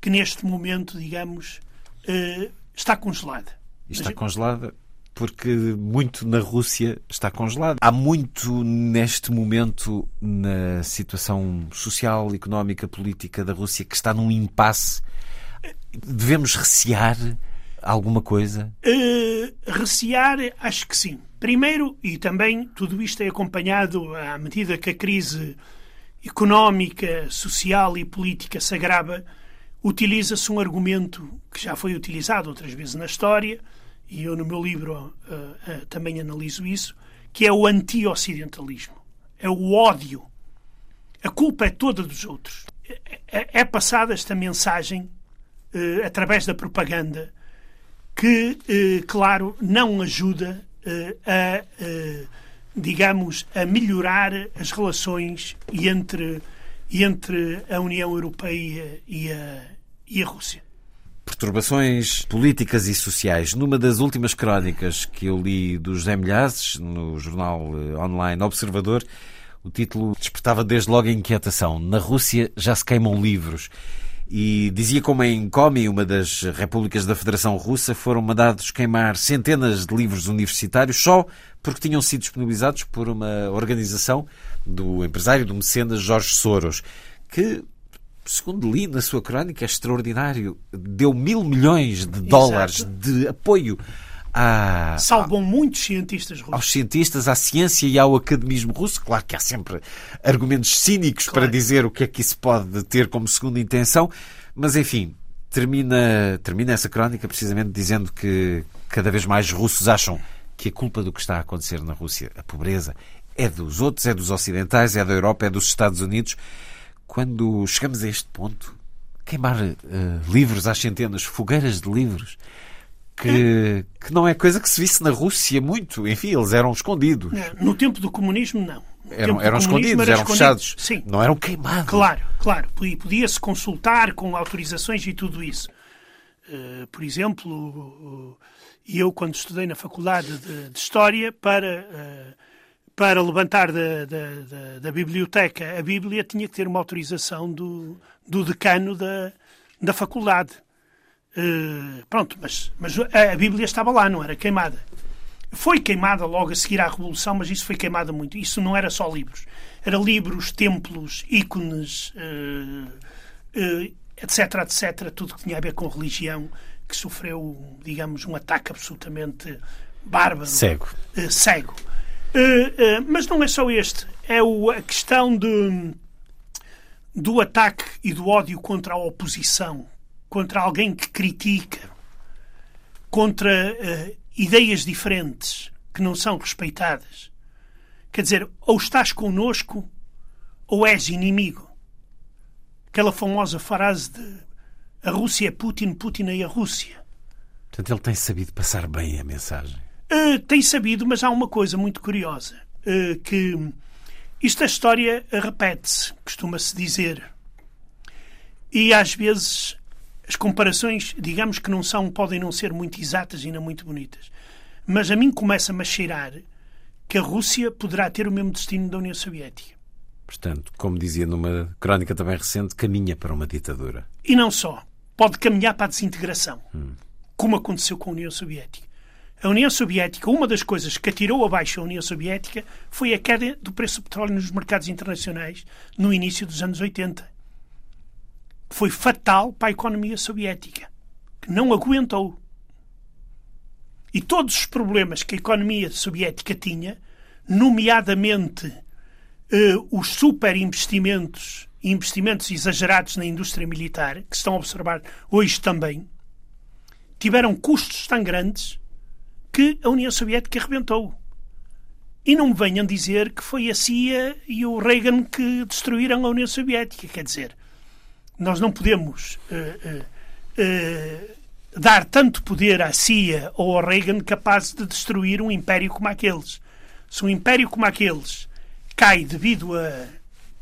que neste momento, digamos, uh, está congelada. Está Mas, congelada porque muito na Rússia está congelado. Há muito neste momento na situação social, económica, política da Rússia que está num impasse. Devemos recear alguma coisa? Uh, recear, acho que sim. Primeiro, e também tudo isto é acompanhado à medida que a crise económica, social e política se agrava, utiliza-se um argumento que já foi utilizado outras vezes na história, e eu no meu livro uh, uh, também analiso isso, que é o anti-ocidentalismo. É o ódio. A culpa é toda dos outros. É, é, é passada esta mensagem uh, através da propaganda que, claro, não ajuda a, digamos, a melhorar as relações entre, entre a União Europeia e a, e a Rússia perturbações políticas e sociais. Numa das últimas crónicas que eu li do José Milhazes, no jornal eh, online Observador, o título despertava desde logo a inquietação. Na Rússia já se queimam livros. E dizia como em Komi, uma das repúblicas da Federação Russa, foram mandados queimar centenas de livros universitários só porque tinham sido disponibilizados por uma organização do empresário, do mecenas Jorge Soros, que segundo li na sua crónica, é extraordinário. Deu mil milhões de dólares Exato. de apoio a, Salvam muitos cientistas russos. Aos cientistas, à ciência e ao academismo russo. Claro que há sempre argumentos cínicos claro. para dizer o que é que isso pode ter como segunda intenção, mas enfim, termina, termina essa crónica precisamente dizendo que cada vez mais russos acham que a culpa do que está a acontecer na Rússia, a pobreza, é dos outros, é dos ocidentais, é da Europa, é dos Estados Unidos quando chegamos a este ponto, queimar uh, livros às centenas, fogueiras de livros, que, que não é coisa que se visse na Rússia muito. Enfim, eles eram escondidos. No tempo do comunismo, não. eram, eram escondidos, era eram escondido. fechados. Sim. Não eram queimados. Claro, claro. Podia-se consultar com autorizações e tudo isso. Uh, por exemplo, eu, quando estudei na Faculdade de, de História, para. Uh, para levantar da, da, da, da, biblioteca a Bíblia tinha que ter uma autorização do, do decano da, da faculdade. Uh, pronto, mas, mas a, a, Bíblia estava lá, não era queimada. Foi queimada logo a seguir à Revolução, mas isso foi queimada muito. Isso não era só livros. Era livros, templos, ícones, uh, uh, etc, etc. Tudo que tinha a ver com religião, que sofreu, digamos, um ataque absolutamente bárbaro. Cego. cego. Mas não é só este. É o, a questão de, do ataque e do ódio contra a oposição, contra alguém que critica, contra uh, ideias diferentes, que não são respeitadas. Quer dizer, ou estás connosco ou és inimigo. Aquela famosa frase de a Rússia é Putin, Putin é a Rússia. Portanto, ele tem sabido passar bem a mensagem. Uh, tem sabido, mas há uma coisa muito curiosa. Uh, que isto a história repete-se, costuma-se dizer. E às vezes as comparações, digamos que não são, podem não ser muito exatas e não muito bonitas. Mas a mim começa-me a cheirar que a Rússia poderá ter o mesmo destino da União Soviética. Portanto, como dizia numa crónica também recente, caminha para uma ditadura. E não só. Pode caminhar para a desintegração, hum. como aconteceu com a União Soviética. A União Soviética, uma das coisas que atirou abaixo a União Soviética foi a queda do preço do petróleo nos mercados internacionais no início dos anos 80. Foi fatal para a economia soviética, que não aguentou. E todos os problemas que a economia soviética tinha, nomeadamente eh, os superinvestimentos investimentos exagerados na indústria militar, que estão a observar hoje também, tiveram custos tão grandes que a União Soviética arrebentou. E não me venham dizer que foi a CIA e o Reagan que destruíram a União Soviética. Quer dizer, nós não podemos uh, uh, dar tanto poder à CIA ou ao Reagan capaz de destruir um império como aqueles. Se um império como aqueles cai devido a,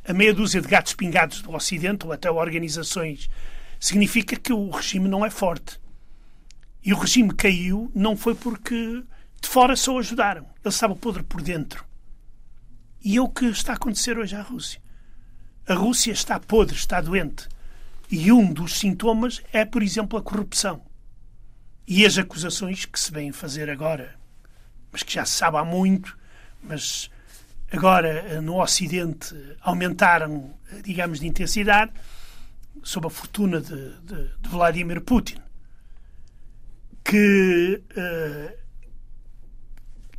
a meia dúzia de gatos pingados do Ocidente ou até organizações, significa que o regime não é forte. E o regime caiu não foi porque de fora só ajudaram. Ele estava podre por dentro. E é o que está a acontecer hoje à Rússia. A Rússia está podre, está doente. E um dos sintomas é, por exemplo, a corrupção. E as acusações que se vêm fazer agora, mas que já se sabe há muito, mas agora no Ocidente aumentaram, digamos, de intensidade, sob a fortuna de, de, de Vladimir Putin. Que uh,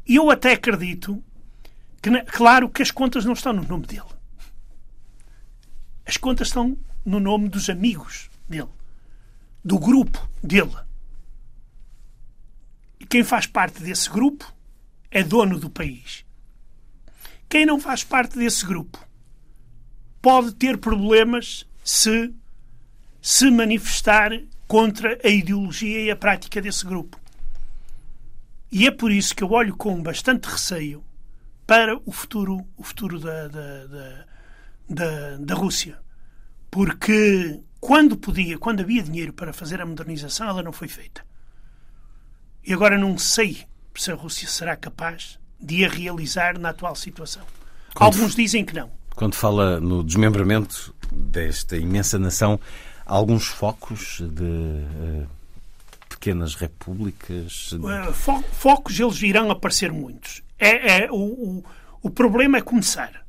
eu até acredito que, claro, que as contas não estão no nome dele. As contas estão no nome dos amigos dele, do grupo dele. E quem faz parte desse grupo é dono do país. Quem não faz parte desse grupo pode ter problemas se se manifestar contra a ideologia e a prática desse grupo. E é por isso que eu olho com bastante receio para o futuro, o futuro da, da, da, da, da Rússia. Porque quando podia, quando havia dinheiro para fazer a modernização, ela não foi feita. E agora não sei se a Rússia será capaz de a realizar na atual situação. Quando, Alguns dizem que não. Quando fala no desmembramento desta imensa nação, há alguns focos de uh, pequenas repúblicas? De... Uh, fo focos eles virão aparecer muitos. É, é o, o, o, problema é começar.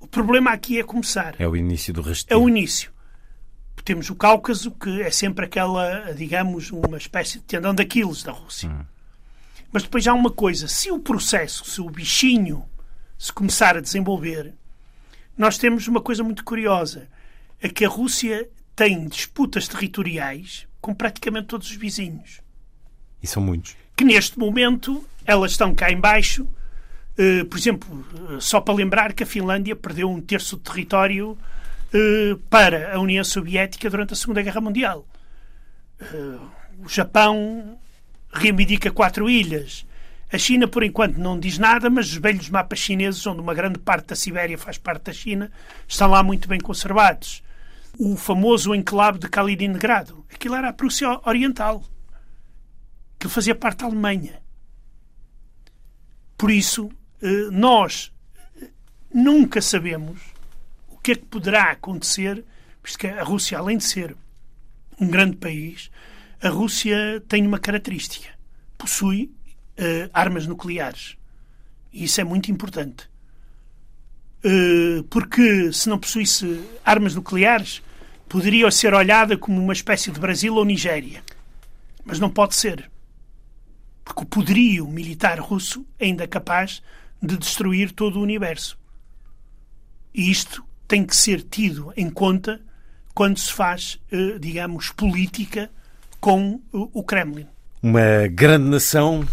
O problema aqui é começar. É o início do rastreio. É o início. Temos o Cáucaso, que é sempre aquela, digamos, uma espécie de tendão daqueles da Rússia. Hum. Mas depois há uma coisa: se o processo, se o bichinho se começar a desenvolver, nós temos uma coisa muito curiosa: é que a Rússia tem disputas territoriais com praticamente todos os vizinhos. E são muitos. Que neste momento elas estão cá embaixo. Uh, por exemplo, uh, só para lembrar que a Finlândia perdeu um terço do território uh, para a União Soviética durante a Segunda Guerra Mundial. o Japão reivindica quatro ilhas. A China, por enquanto, não diz nada, mas os velhos mapas chineses, onde uma grande parte da Sibéria faz parte da China, estão lá muito bem conservados. O famoso enclave de Kaliningrado, aquilo era a Prússia Oriental, que fazia parte da Alemanha. Por isso, eh, nós eh, nunca sabemos o que é que poderá acontecer, porque a Rússia, além de ser um grande país, a Rússia tem uma característica. Possui uh, armas nucleares. E isso é muito importante. Uh, porque se não possuísse armas nucleares, poderia ser olhada como uma espécie de Brasil ou Nigéria. Mas não pode ser. Porque o poderio militar russo é ainda capaz de destruir todo o universo. E isto tem que ser tido em conta quando se faz, uh, digamos, política com o Kremlin. Uma grande nação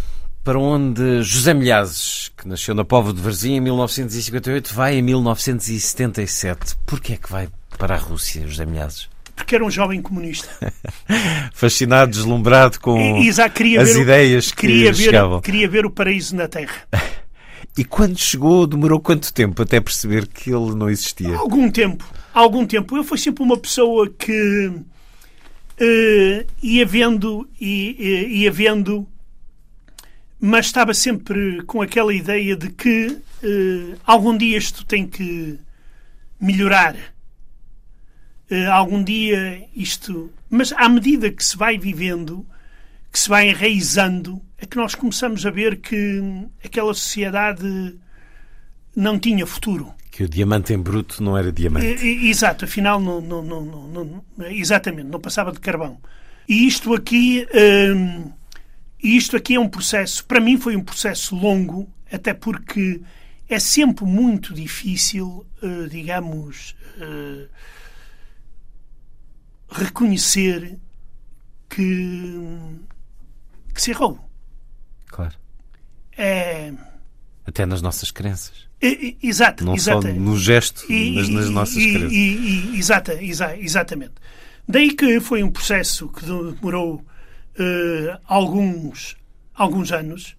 para onde José Milhazes, que nasceu na Povo de Varzim em 1958, vai em 1977. Porquê é que vai para a Rússia, José Milhazes? Porque era um jovem comunista. [LAUGHS] Fascinado, deslumbrado com E- as ver ideias que queria ver, chegavam. queria ver o paraíso na Terra. [LAUGHS] E quando chegou, demorou quanto tempo até perceber que ele não existia? Algum tempo. Algum tempo. Eu fui sempre uma pessoa que eh, ia vendo e eh, ia vendo, mas estava sempre com aquela ideia de que eh, algum dia isto tem que melhorar. Eh, algum dia isto. Mas à medida que se vai vivendo, que se vai enraizando, é que nós começamos a ver que aquela sociedade não tinha futuro. Que o diamante em bruto não era diamante. Exato, afinal, não, não, não, exatamente, não passava de carvão. E isto aqui, hum, isto aqui é um processo, para mim foi um processo longo, até porque é sempre muito difícil, eh, digamos, eh, reconhecer que, que se errou. Claro. É, Até nas nossas crenças. é- é- exato, Não só no gesto, E- mas nas e- nossas e- crenças. e- e- exata, exa- exatamente. Daí que foi um processo que demorou eh, alguns, alguns anos,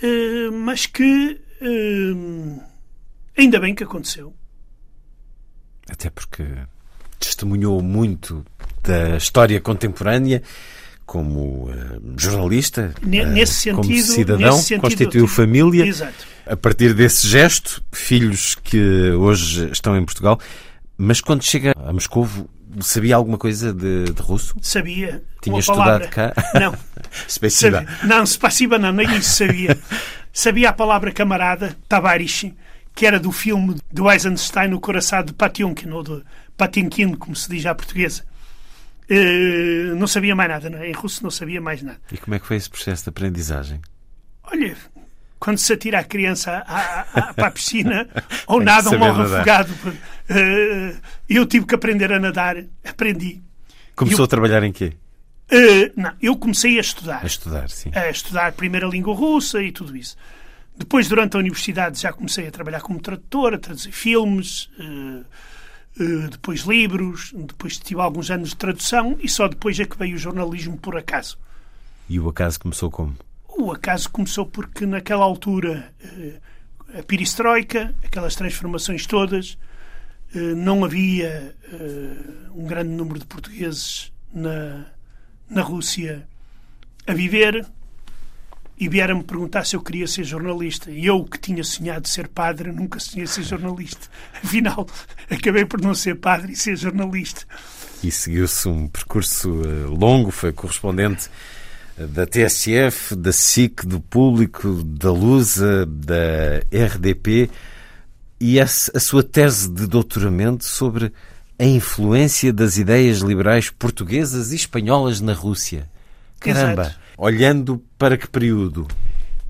eh, mas que eh, ainda bem que aconteceu. Até porque testemunhou muito da história contemporânea como eh, jornalista, eh, nesse como sentido- cidadão, nesse sentido, constituiu família. Exato. A partir desse gesto, filhos que hoje estão em Portugal, mas quando chega a Moscovo, sabia alguma coisa de, de russo? Sabia Tinha estudado palavra. cá? [LAUGHS] Não. [LAUGHS] Spasiba. Não, Spasiba não, nem isso sabia. [LAUGHS] sabia a palavra camarada, Tavares, que era do filme do Eisenstein, O Coração de Patiunkin, ou de Patinkin, como se diz à portuguesa. Eh, não sabia mais nada, é? em russo não sabia mais nada. E como é que foi esse processo de aprendizagem? Olha, quando se atira a criança à- à- para a piscina, [LAUGHS] ou nada, ou morre afogado. Eh, eu tive que aprender a nadar, aprendi. Começou Eu- a trabalhar em quê? Eh, não, eu comecei a estudar. A estudar, sim. a estudar primeiro a língua russa e tudo isso. Depois, durante a universidade, já comecei a trabalhar como tradutor, a traduzir filmes, eh, depois livros, depois tive alguns anos de tradução e só depois é que veio o jornalismo por acaso. E o acaso começou como? O acaso começou porque, naquela altura, eh, a perestroika, aquelas transformações todas, eh, não havia eh, um grande número de portugueses na, na Rússia a viver e vieram-me perguntar se eu queria ser jornalista. E eu, que tinha sonhado ser padre, nunca sonhei ser jornalista. Afinal, acabei por não ser padre e ser jornalista. E seguiu-se um percurso eh, longo, foi correspondente eh, da TSF, da SIC, do Público, da Lusa, da RDP e a, a sua tese de doutoramento sobre a influência das ideias liberais portuguesas e espanholas na Rússia. Caramba! Exato. Olhando para que período?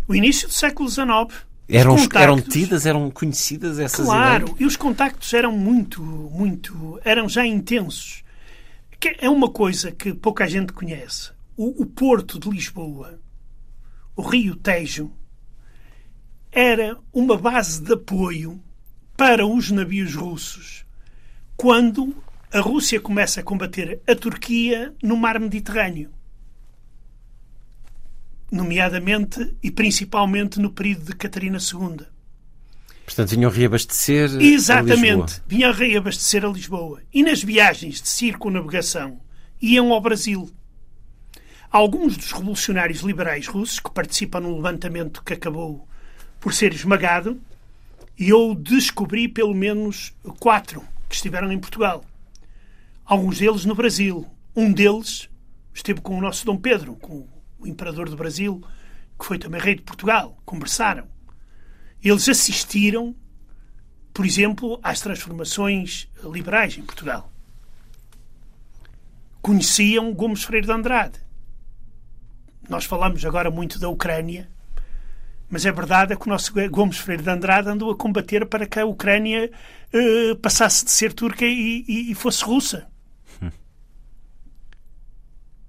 O início do século XIX. Eram, eram contactos- tidas, eram conhecidas essas Claro, ideias? e os contactos eram muito, muito, eram já intensos. Que é uma coisa que pouca gente conhece. O, o Porto de Lisboa, o Rio Tejo, era uma base de apoio para os navios russos quando a Rússia começa a combater a Turquia no mar Mediterrâneo. Nomeadamente e principalmente no período de Catarina II. Portanto, vinham reabastecer a Lisboa. Exatamente. Vinham reabastecer a Lisboa. E nas viagens de circunnavegação iam ao Brasil. Alguns dos revolucionários liberais russos que participam no levantamento que acabou por ser esmagado, e eu descobri pelo menos quatro que estiveram em Portugal. Alguns deles no Brasil. Um deles esteve com o nosso Dom Pedro, com o imperador do Brasil, que foi também rei de Portugal. Conversaram. Eles assistiram, por exemplo, às transformações liberais em Portugal. Conheciam Gomes Freire de Andrade. Nós falamos agora muito da Ucrânia, mas é verdade é que o nosso Gomes Freire de Andrade andou a combater para que a Ucrânia eh, passasse de ser turca e, e- e fosse russa.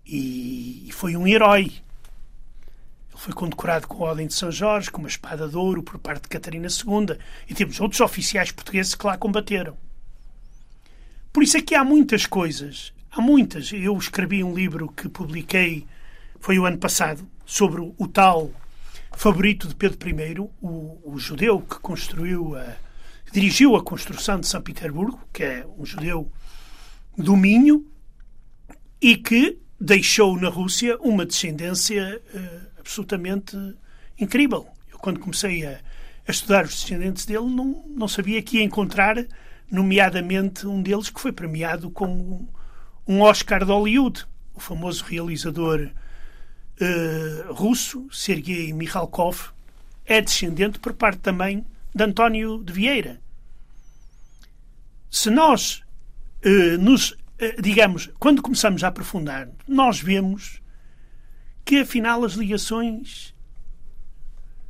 E, e foi um herói. Ele foi condecorado com a Ordem de São Jorge, com uma espada de ouro por parte de Catarina II, e temos outros oficiais portugueses que lá combateram. Por isso é que há muitas coisas, há muitas. Eu escrevi um livro que publiquei, foi o ano passado, sobre o tal favorito de Pedro I, o, o judeu que construiu, a, dirigiu a construção de São Petersburgo, que é um judeu do Minho, e que deixou na Rússia uma descendência uh, absolutamente incrível. Eu, quando comecei a, a, estudar os descendentes dele, não, não sabia que ia encontrar, nomeadamente, um deles que foi premiado com um Oscar de Hollywood, o famoso realizador uh, russo, Sergei Mikhalkov, é descendente por parte também de António de Vieira. Se nós uh, nos digamos, quando começamos a aprofundar, nós vemos que afinal as ligações.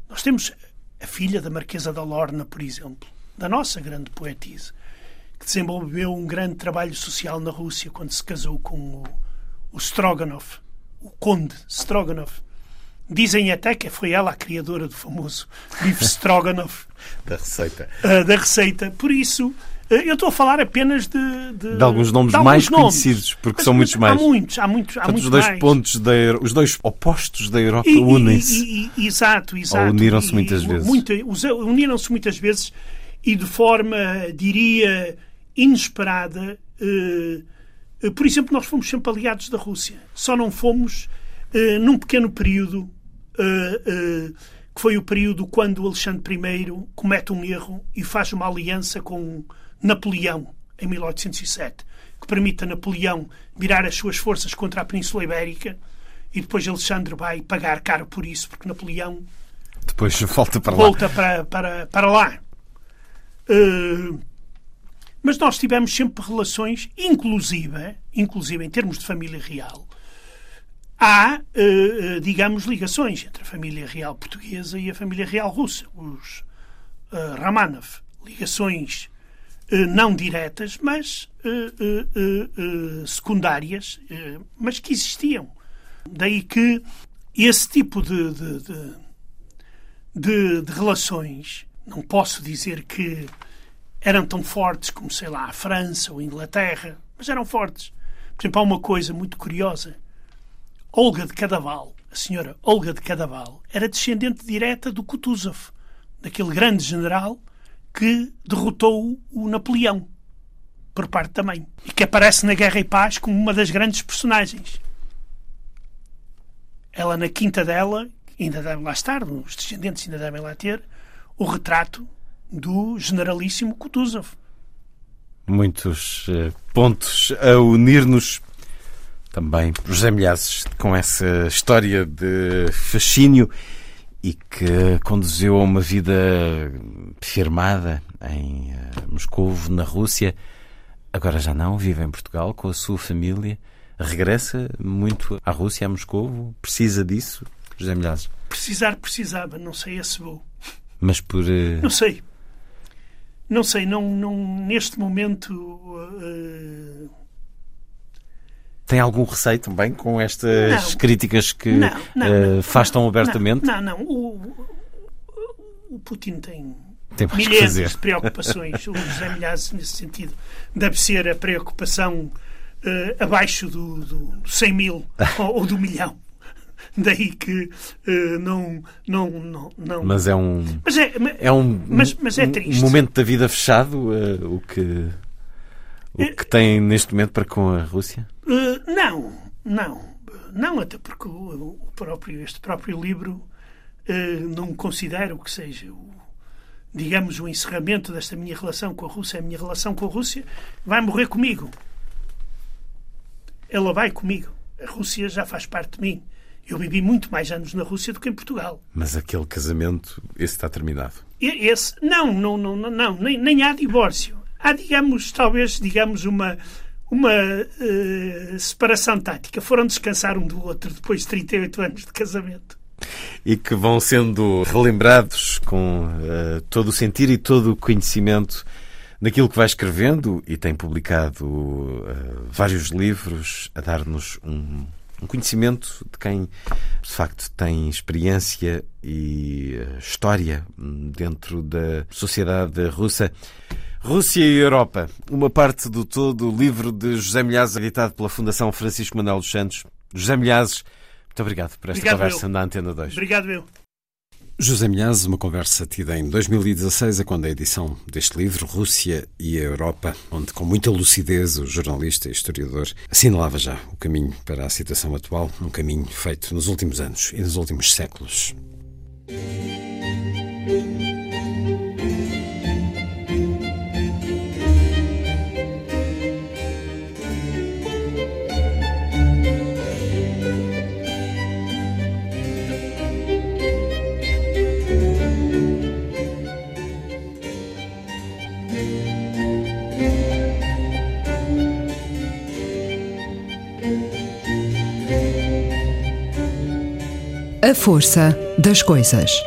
Nós temos a filha da Marquesa da Lorna, por exemplo, da nossa grande poetisa, que desenvolveu um grande trabalho social na Rússia quando se casou com o, o Stroganov, o conde Stroganov. Dizem até que foi ela a criadora do famoso [LAUGHS] bife Stroganov. da receita. Uh, da receita. Por isso, eh, eu estou a falar apenas de, de, de alguns nomes de alguns mais nomes. conhecidos, porque mas, são muitos mais. Há muitos, há muitos, há Portanto, muitos os dois mais. pontos da, os dois opostos da Europa unem-se. Exato, exato. Ou uniram-se muitas vezes. uniram-se muitas vezes e de forma, diria, inesperada. Uh, por exemplo, nós fomos sempre aliados da Rússia. Só não fomos num pequeno período que foi o período quando Alexandre I comete um erro e faz uma aliança com Napoleão, em 1807, que permite a Napoleão virar as suas forças contra a Península Ibérica e depois Alexandre vai pagar caro por isso, porque Napoleão depois volta para volta lá. Para, para, para lá. Uh, mas nós tivemos sempre relações, inclusive, inclusive em termos de família real, há, uh, digamos, ligações entre a família real portuguesa e a família real russa, os uh, Ramanov. Ligações não diretas, mas uh, uh, secundárias, mas que existiam. Daí que esse tipo de, de, de, de, de relações, não posso dizer que eram tão fortes como, sei lá, a França ou a Inglaterra, mas eram fortes. Por exemplo, há uma coisa muito curiosa. Olga de Cadaval, a senhora Olga de Cadaval, era descendente direta do Kutuzov, daquele grande general que derrotou o Napoleão, por parte também, e que aparece na Guerra e Paz como uma das grandes personagens. Ela, na quinta dela, ainda deve lá estar, os descendentes ainda devem lá ter, o retrato do generalíssimo Kutuzov. Muitos uh, pontos a unir-nos também, José Milhazes, com essa história de fascínio e que conduziu a uma vida firmada em uh, Moscou, na Rússia. Agora já não, vive em Portugal com a sua família. Regressa muito à Rússia, a Moscou. Precisa disso, José Milhazes? Precisar, precisava. Não sei se vou. Mas por... Uh... Não sei. Não sei, não, não neste momento... Uh, tem algum receio também com estas não, não, que não, uh, faz tão abertamente? Não, não. O, o Putin tem, tem milhares de preocupações. o José Milhazes, nesse sentido, deve ser a preocupação uh, abaixo do, do 100 mil [LAUGHS] ou, ou do milhão. Daí que uh, não, não, não, não. Mas é um. Mas é, é um, mas, mas é triste. um momento da vida fechado uh, o que o que tem neste momento para com a Rússia? Uh, não, não. Não, até porque o, o próprio, este próprio livro uh, não considero que seja o, digamos, o encerramento desta minha relação com a Rússia. A minha relação com a Rússia vai morrer comigo. Ela vai comigo. A Rússia já faz parte de mim. Eu vivi muito mais anos na Rússia do que em Portugal. Mas aquele casamento, esse está terminado? Esse, não, não, não, não, não nem, nem há divórcio há, digamos, talvez, digamos, uma, uma uh, separação tática. Foram descansar um do outro depois de 38 anos de casamento. E que vão sendo relembrados com uh, todo o sentir e todo o conhecimento naquilo que vai escrevendo e tem publicado uh, vários livros a dar-nos um Um conhecimento de quem, de facto, tem experiência e história dentro da sociedade russa. Rússia e Europa, uma parte do todo, o livro de José Milhazes, editado pela Fundação Francisco Manuel dos Santos. José Milhazes, muito obrigado por esta obrigado conversa eu. na Antena 2. Obrigado, eu. José Milhazes, uma conversa tida em 2016, a quando a edição deste livro, Rússia e a Europa, onde com muita lucidez o jornalista e historiador assinalava já o caminho para a situação atual, um caminho feito nos últimos anos e nos últimos séculos. A força das coisas.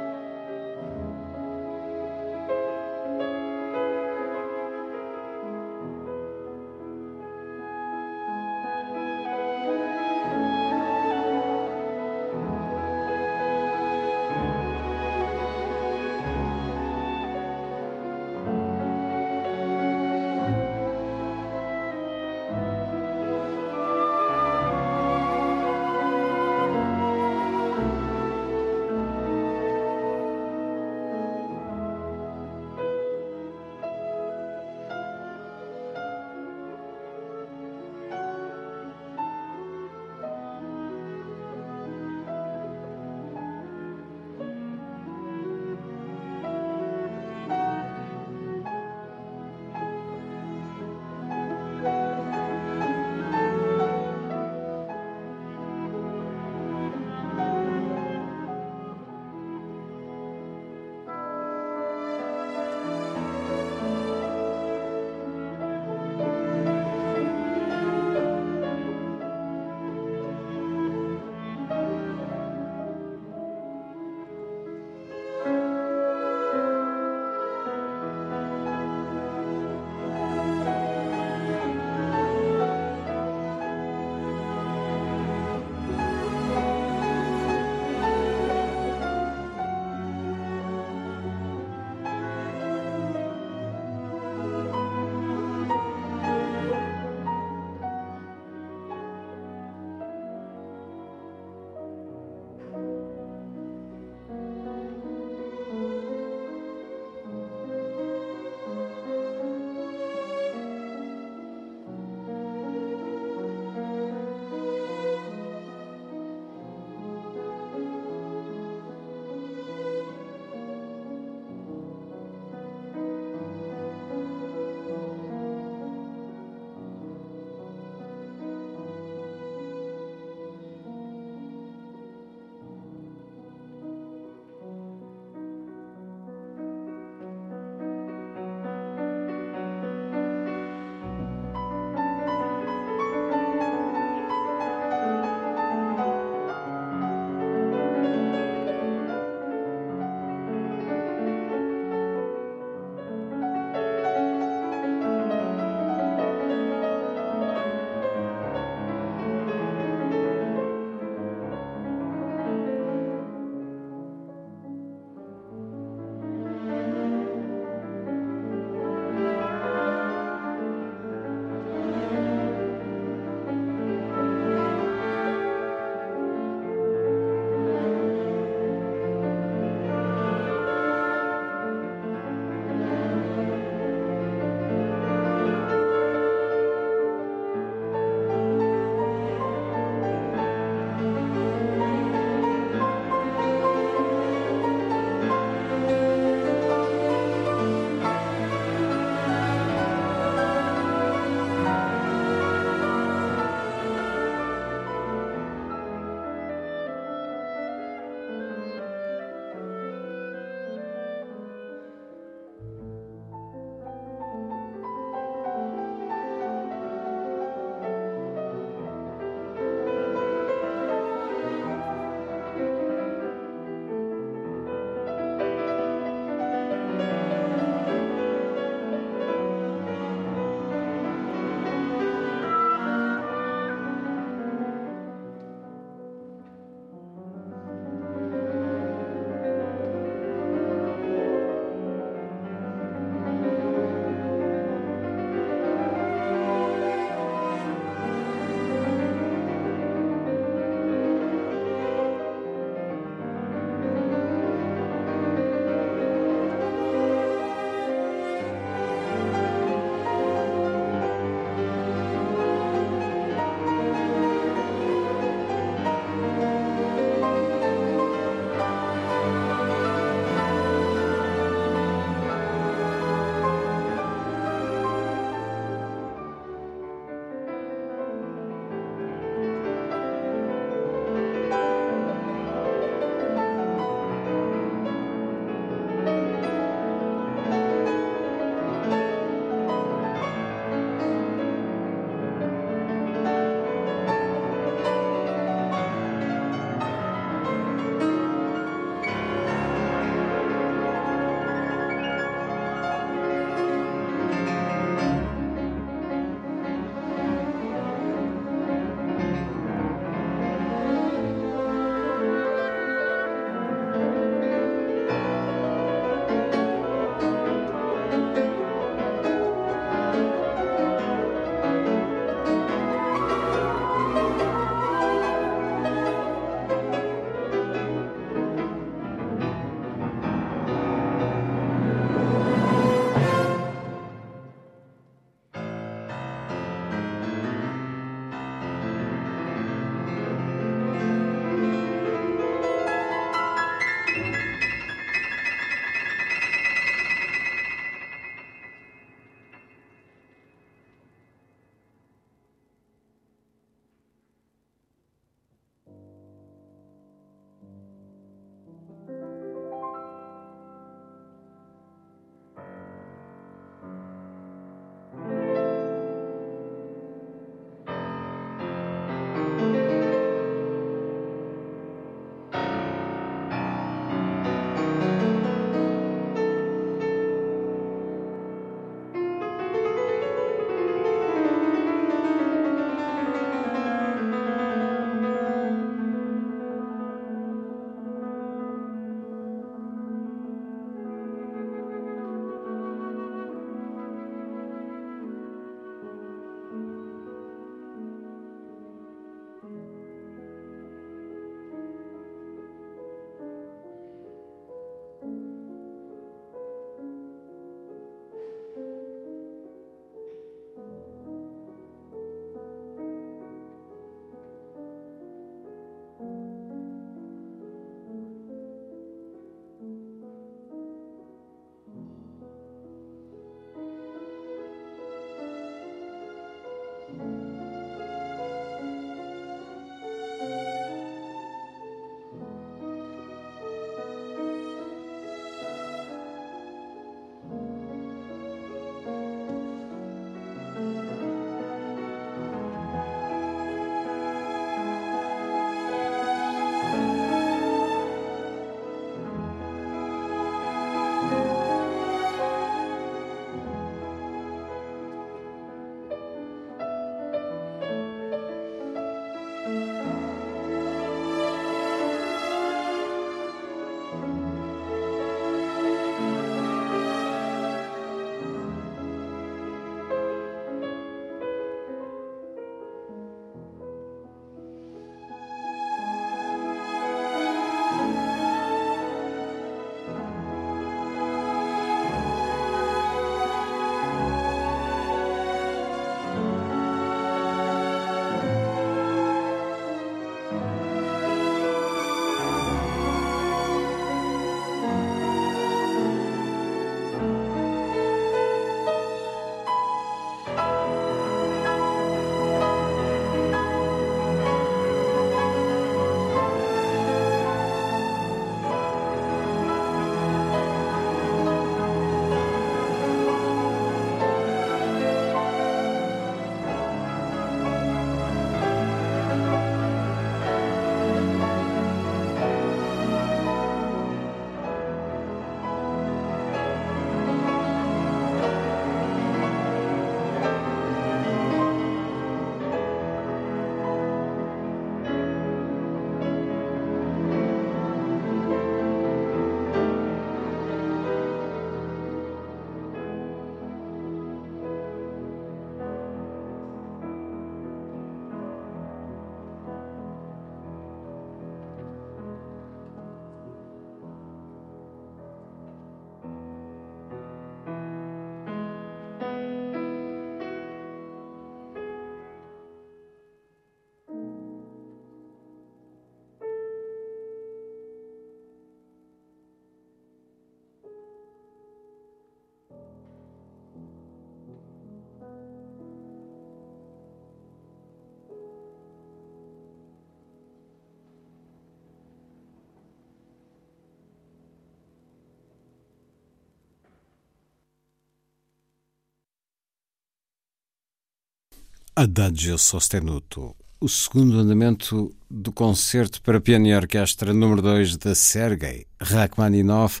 Adagio Sostenuto, o segundo andamento do concerto para piano e orquestra número 2 de Sergei Rachmaninoff,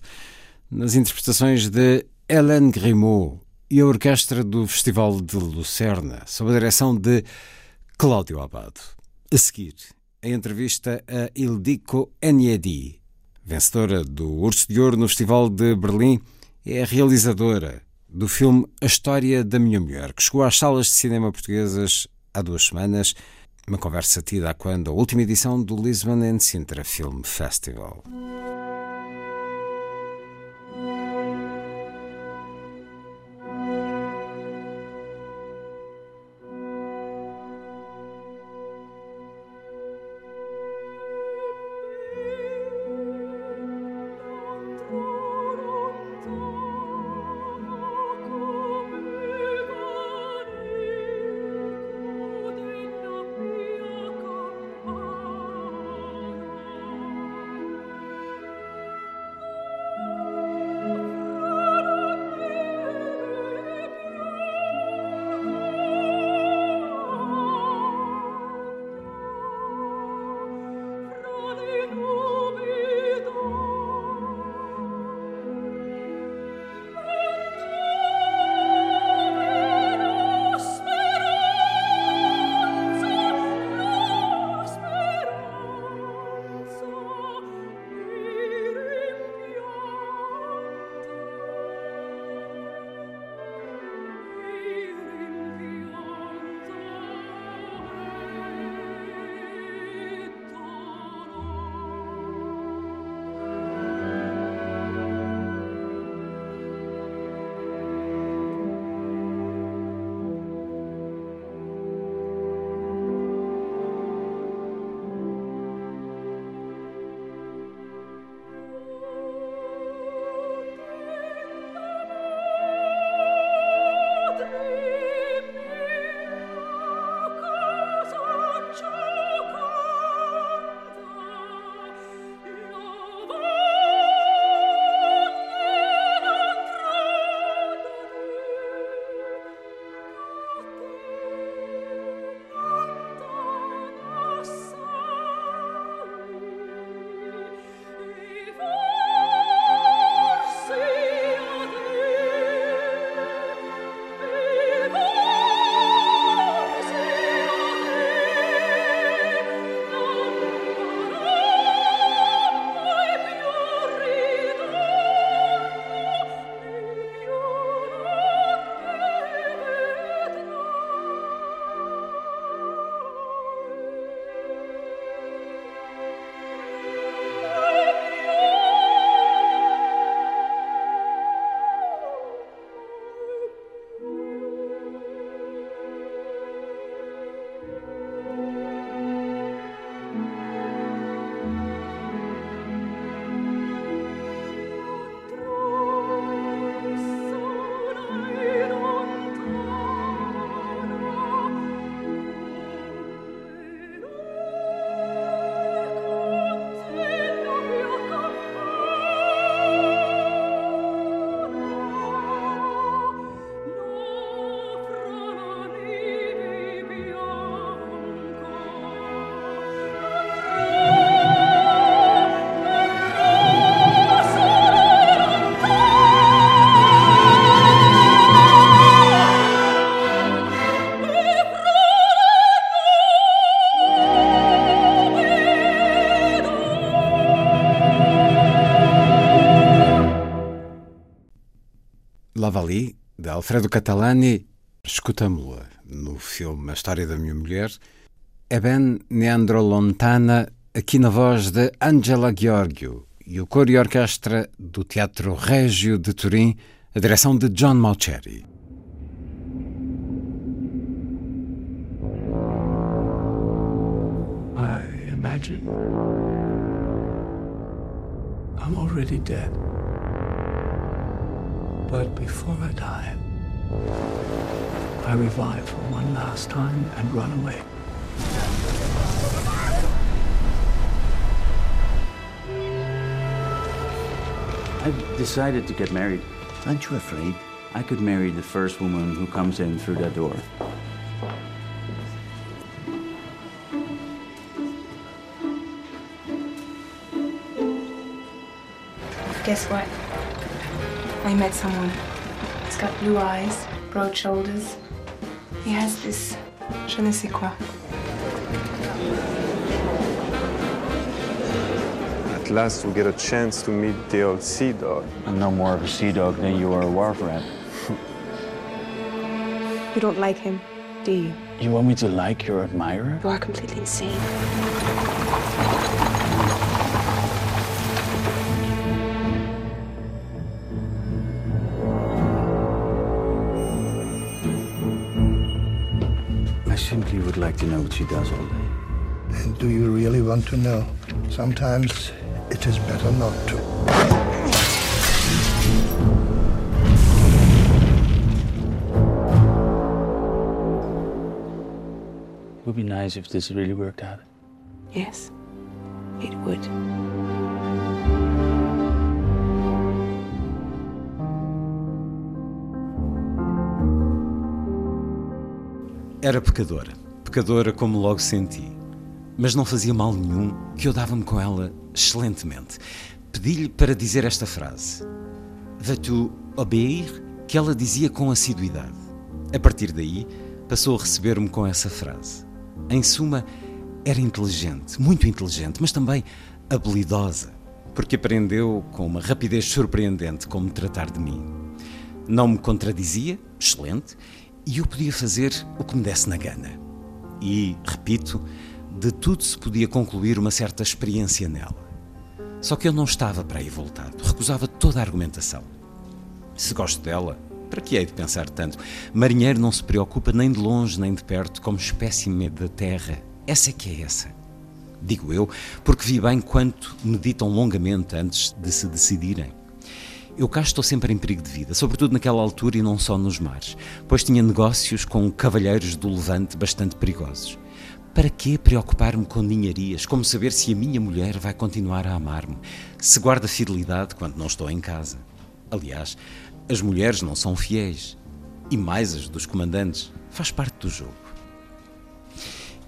nas interpretações de Hélène Grimaud e a orquestra do Festival de Lucerna, sob a direção de Cláudio Abado. A seguir, a entrevista a Ildiko Enyedi, vencedora do Urso de Ouro no Festival de Berlim, é a realizadora do filme A História da Minha Mulher, que chegou às salas de cinema portuguesas há duas semanas. Uma conversa tida quando a última edição do Lisbon and Sintra Film Festival. Alfredo Catalani, escutamos-la no filme A História da Minha Mulher. É bem Neandro Lontana, aqui na voz de Angela Giorgio, e o coro e orquestra do Teatro Régio de Turim, a direção de John Malcheri. I imagine I'm already dead. But before I die, I revive for one last time and run away. I've decided to get married. Aren't you afraid? I could marry the first woman who comes in through that door. Guess what? I met someone. He's got blue eyes, broad shoulders. He has this je ne sais quoi. At last, we get a chance to meet the old sea dog. I'm no more of a sea dog than you are a wharf rat. You don't like him, do you? You want me to like your admirer? You are completely insane. To know what she does all day. And do you really want to know? Sometimes it is better not to. It would be nice if this really worked out. Yes, it would. Era pecadora, pecadora como logo senti. Mas não fazia mal nenhum que eu dava-me com ela excelentemente. Pedi-lhe para dizer esta frase: Vas-tu obéir? Que ela dizia com assiduidade. A partir daí, passou a receber-me com essa frase. Em suma, era inteligente, muito inteligente, mas também habilidosa, porque aprendeu com uma rapidez surpreendente como tratar de mim. Não me contradizia, excelente, e eu podia fazer o que me desse na gana. E, repito, de tudo se podia concluir uma certa experiência nela. Só que eu não estava para aí voltado, recusava toda a argumentação. Se gosto dela, para que hei de pensar tanto? Marinheiro não se preocupa nem de longe nem de perto como espécime da terra. Essa é que é essa. Digo eu, porque vi bem quanto meditam longamente antes de se decidirem. Eu cá estou sempre em perigo de vida, sobretudo naquela altura e não só nos mares, pois tinha negócios com cavalheiros do Levante bastante perigosos. Para que preocupar-me com ninharias, como saber se a minha mulher vai continuar a amar-me, se guarda fidelidade quando não estou em casa? Aliás, as mulheres não são fiéis, e mais as dos comandantes, faz parte do jogo.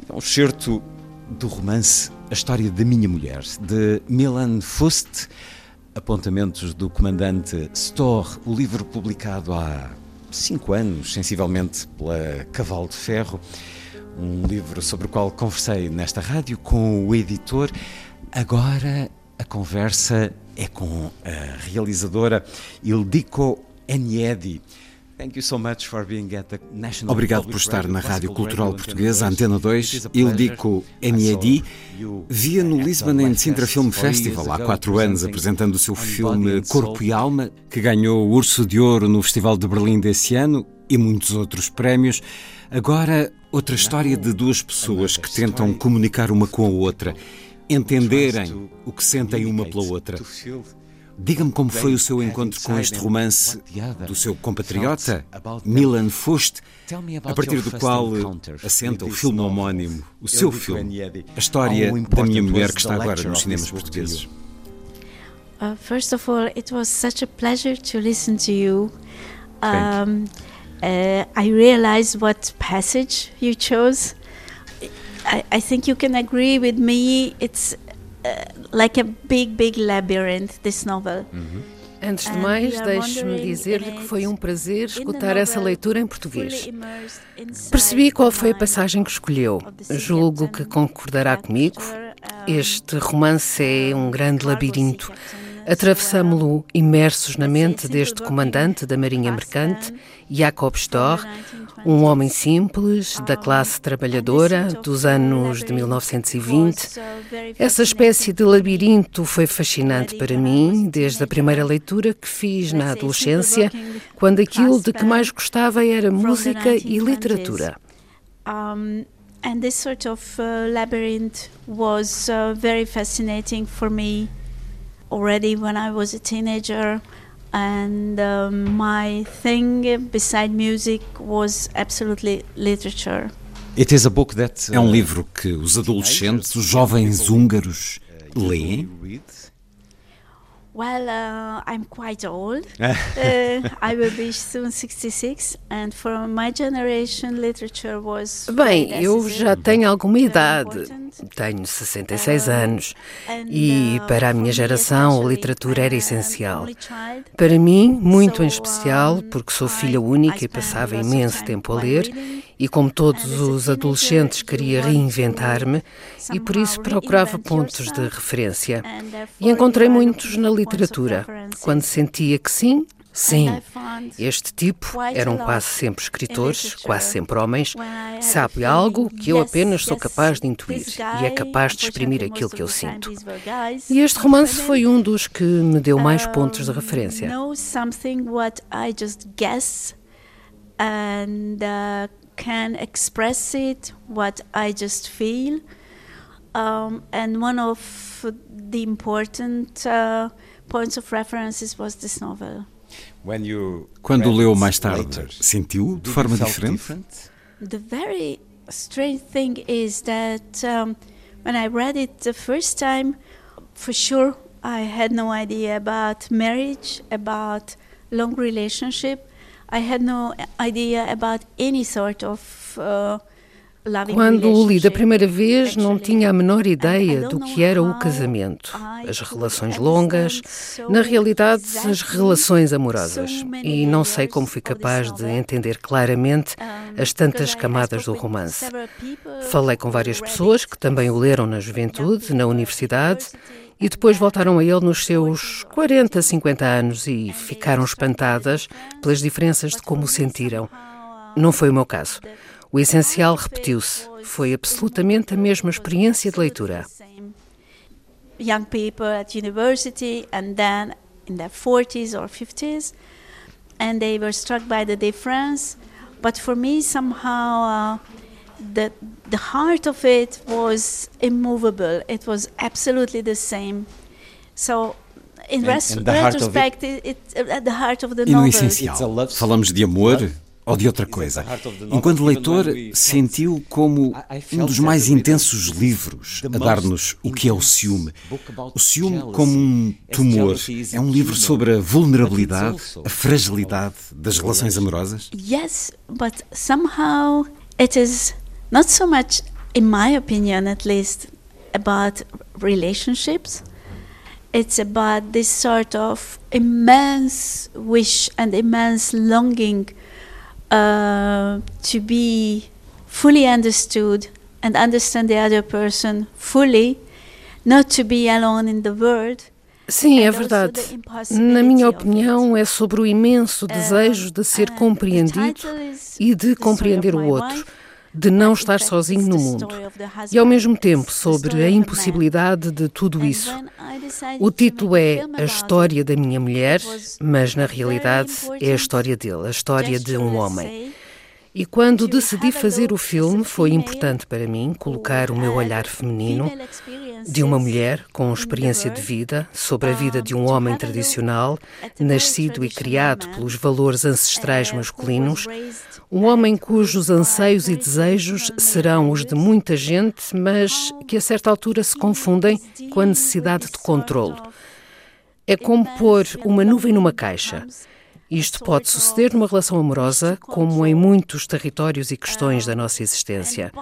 É um certo do romance A História da Minha Mulher, de Milan Fust, apontamentos do comandante Storr, o livro publicado há cinco anos, sensivelmente pela Cavalo de Ferro, um livro sobre o qual conversei nesta rádio com o editor. Agora a conversa é com a realizadora Ildiko Eniedi. Obrigado por estar na Rádio Cultural Portuguesa, Antena 2, Ildiko Eniedi. Via no Lisbon and Sintra Film Festival há quatro anos, apresentando o seu filme Corpo e Alma, que ganhou o Urso de Ouro no Festival de Berlim desse ano e muitos outros prémios. Agora, outra história de duas pessoas que tentam comunicar uma com a outra, entenderem o que sentem uma pela outra. Diga-me como foi o seu encontro com este romance do seu compatriota, Milan Fust, a partir do qual assenta o filme homónimo, o seu filme, a história da minha mulher que está agora nos cinemas portugueses. Uh, first of all, it was such a pleasure to listen to you. Um, uh, I realized what passage you chose. I, I think you can agree with me. It's uh, like a big, big labyrinth, this novel. Antes de mais, deixe-me dizer-lhe que foi um prazer escutar essa leitura em português. Percebi qual foi a passagem que escolheu. Julgo que concordará comigo. Este romance é um grande labirinto. Atravessámo-lo imersos na mente deste comandante da Marinha Mercante, Jacob Storr, um homem simples, da classe trabalhadora, dos anos de 1920. Essa espécie de labirinto foi fascinante para mim, desde a primeira leitura que fiz na adolescência, quando aquilo de que mais gostava era música e literatura. And this sort of uh, labyrinth was uh, very fascinating for me already when I was a teenager. And um, my thing beside music was absolutely literature. It is É um livro que os adolescentes, os jovens húngaros, leem? Well, uh, I'm quite old. [LAUGHS] uh, I will be soon 66, and for my generation, literature was. Bem, eu já tenho alguma idade. Tenho 66 anos. E para a minha geração, a literatura era essencial. Para mim, muito em especial, porque sou filha única e passava imenso tempo a ler, e como todos os adolescentes, queria reinventar-me e por isso procurava pontos de referência. E encontrei muitos na literatura. Quando sentia que sim, Sim, este tipo eram quase sempre escritores, quase sempre homens. Sabe algo que eu apenas sou capaz de intuir e é capaz de exprimir aquilo que eu sinto. E este romance foi um dos que me deu mais pontos de referência. And can express it, what I just feel. Um, and one of the important uh, points of references was this novel. Quando leu mais tarde, sentiu de forma diferente? The very strange thing is that um, when I read it the first time, for sure I had no idea about marriage, about long relationship. I had no idea about any sort of uh, Quando o li da primeira vez, não tinha a menor ideia do que era o casamento, as relações longas, na realidade, as relações amorosas. E não sei como fui capaz de entender claramente as tantas camadas do romance. Falei com várias pessoas que também o leram na juventude, na universidade, e depois voltaram a ele nos seus 40, 50 anos e ficaram espantadas pelas diferenças de como o sentiram. Não foi o meu caso. O essencial repetiu-se. Foi absolutamente a mesma experiência de leitura. Young people at university and then in their 40s or 50s and they were struck by the difference. But for me somehow uh, the the heart of it was immovable. It was absolutely the same. So in res retrospect, it, it, at the heart of the e novel. no essencial, falamos de amor ou de outra coisa. Enquanto leitor, sentiu como um dos mais intensos livros a dar-nos o que é o ciúme. O ciúme como um tumor. É um livro sobre a vulnerabilidade, a fragilidade das relações amorosas? Yes, but somehow it is not so much, in my opinion at least, about relationships. It's about this sort of immense wish and immense longing uh, to be fully understood and understand the other person fully, not to be alone in the world. Sim, é verdade. Na minha opinião, é sobre o imenso desejo de ser compreendido e de compreender o outro, de não estar sozinho no mundo. E ao mesmo tempo sobre a impossibilidade de tudo isso. O título é A História da Minha Mulher, mas na realidade é a história dele, a história de um homem. E quando decidi fazer o filme, foi importante para mim colocar o meu olhar feminino de uma mulher com experiência de vida sobre a vida de um homem tradicional, nascido e criado pelos valores ancestrais masculinos, um homem cujos anseios e desejos serão os de muita gente, mas que a certa altura se confundem com a necessidade de controlo. É como pôr uma nuvem numa caixa. Isto pode suceder numa relação amorosa, como em muitos territórios e questões da nossa existência.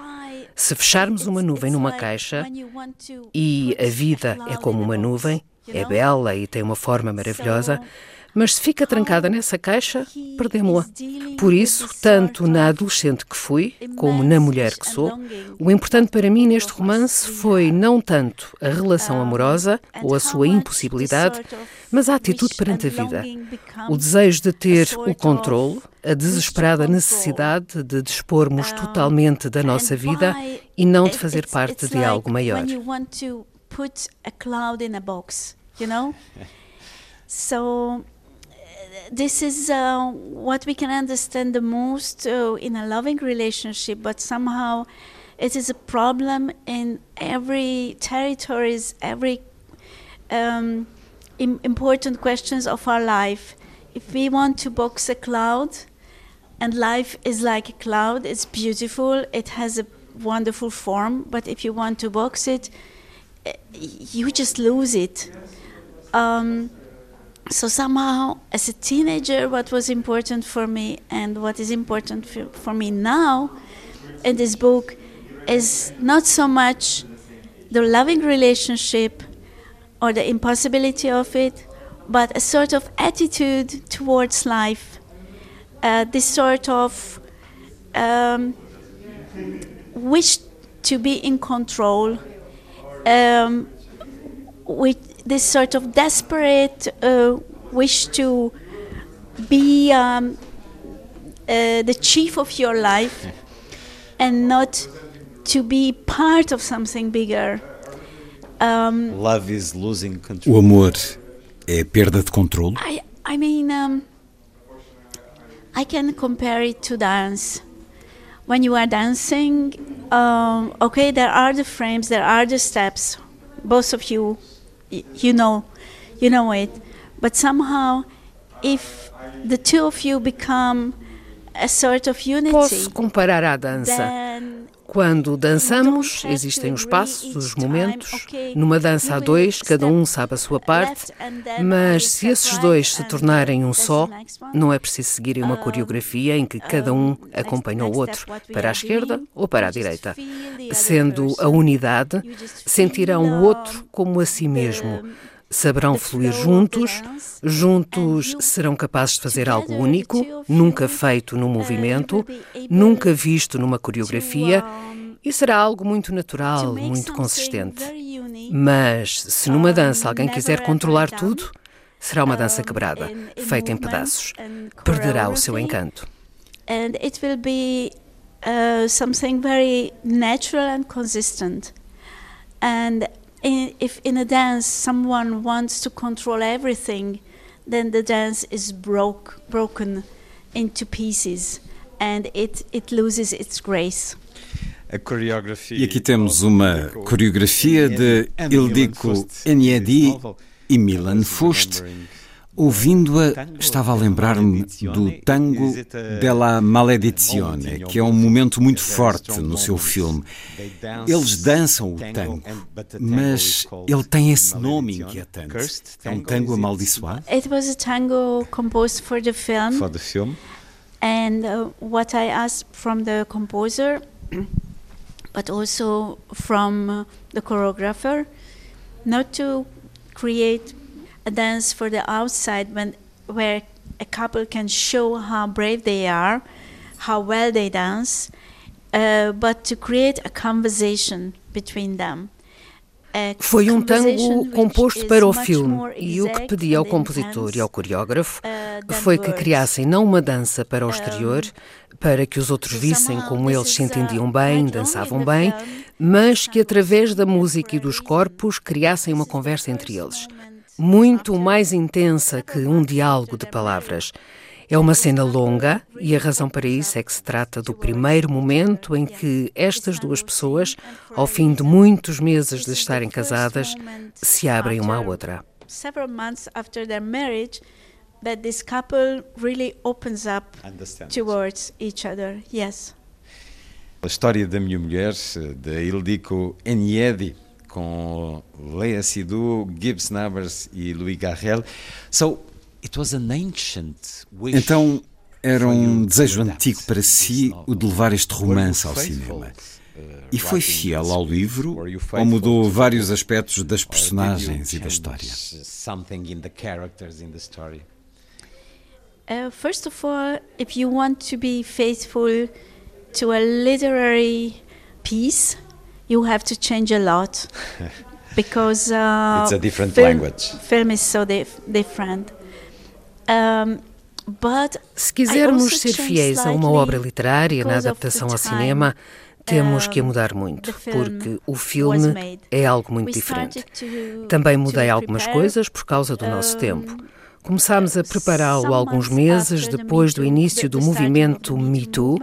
Se fecharmos uma nuvem numa caixa, e a vida é como uma nuvem, é bela e tem uma forma maravilhosa, mas se fica trancada nessa caixa, perdemos-la. Por isso, tanto na adolescente que fui, como na mulher que sou, o importante para mim neste romance foi não tanto a relação amorosa ou a sua impossibilidade, mas a atitude perante a vida. O desejo de ter o controle, a desesperada necessidade de dispormos totalmente da nossa vida e não de fazer parte de algo maior. [LAUGHS] So this is uh, what we can understand the most uh, in a loving relationship, but somehow it is a problem in every territories, every um, Im important questions of our life. If we want to box a cloud, and life is like a cloud, it's beautiful, it has a wonderful form, but if you want to box it, you just lose it. Um, so somehow, as a teenager, what was important for me and what is important for, for me now in this book is not so much the loving relationship or the impossibility of it, but a sort of attitude towards life. Uh, this sort of um, wish to be in control, um, with this sort of desperate uh, wish to be um, uh, the chief of your life and not to be part of something bigger. Um, Love is losing control. O amor é perda de controle? I, I mean, um, I can compare it to dance. When you are dancing, um, okay, there are the frames, there are the steps. Both of you, y- you know, you know it. But somehow, if the two of you become a sort of unity, Posso comparar à dança. Quando dançamos, existem os passos, os momentos. Numa dança a dois, cada um sabe a sua parte, mas se esses dois se tornarem um só, não é preciso seguirem uma coreografia em que cada um acompanha o outro, para a esquerda ou para a direita. Sendo a unidade, sentirão o outro como a si mesmo. Saberão fluir juntos, juntos serão capazes de fazer algo único, nunca feito num movimento, nunca visto numa coreografia, e será algo muito natural, muito consistente. Mas se numa dança alguém quiser controlar tudo, será uma dança quebrada, feita em pedaços. Perderá o seu encanto. and it will be uh, something very natural and consistent. And in, if in a dance someone wants to control everything, then the dance is broke, broken into pieces, and it, it loses its grace. A coreografia. E aqui temos uma coreografia de Ildiko Enyedi e Milan Fust. Ouvindo-a, estava a lembrar-me do tango della maledizione, que é um momento muito forte no seu filme. Eles dançam o tango, mas ele tem esse nome inquietante. É um tango amaldiçoado? It was a tango composed for the film. For the film. And uh, what I asked from the composer, [CLEARS THROAT] but also from uh, the choreographer, not to create a dance for the outside when where a couple can show how brave they are, how well they dance, uh, but to create a conversation between them. Foi um tango composto para o filme e o que pedi ao compositor e ao coreógrafo uh, foi que criassem não uma dança para o exterior, para que os outros vissem como eles se entendiam bem, dançavam bem, mas que através da música e dos corpos criassem uma conversa entre eles. Muito mais intensa que um diálogo de palavras. É uma cena longa e a razão para isso é que se trata do primeiro momento em que estas duas pessoas, ao fim de muitos meses de estarem casadas, se abrem uma à outra. several months after their marriage that this couple really opens up towards each other. Yes. A história da minha mulher, de Ildiko Enyedi, com Leia Sidhu, Gibbs Nabers e Louis Garrel. So, it was an ancient wish Então, era um desejo antigo para si o de levar este romance ao cinema. E foi fiel ao livro ou mudou vários aspectos das personagens e da história? Something in the characters in the story. Uh, first of all, if you want to be faithful to a literary piece, you have to change a lot [LAUGHS] because uh, It's a different film, language. Film is so dif- different. Um, but Se quisermos ser fiéis a uma obra literária na adaptação ao cinema, temos que a mudar muito, the film porque o filme é algo muito diferente. Também mudei algumas coisas por causa do nosso tempo. Começámos a prepará-lo some alguns months meses after the depois do início do movimento the Me Too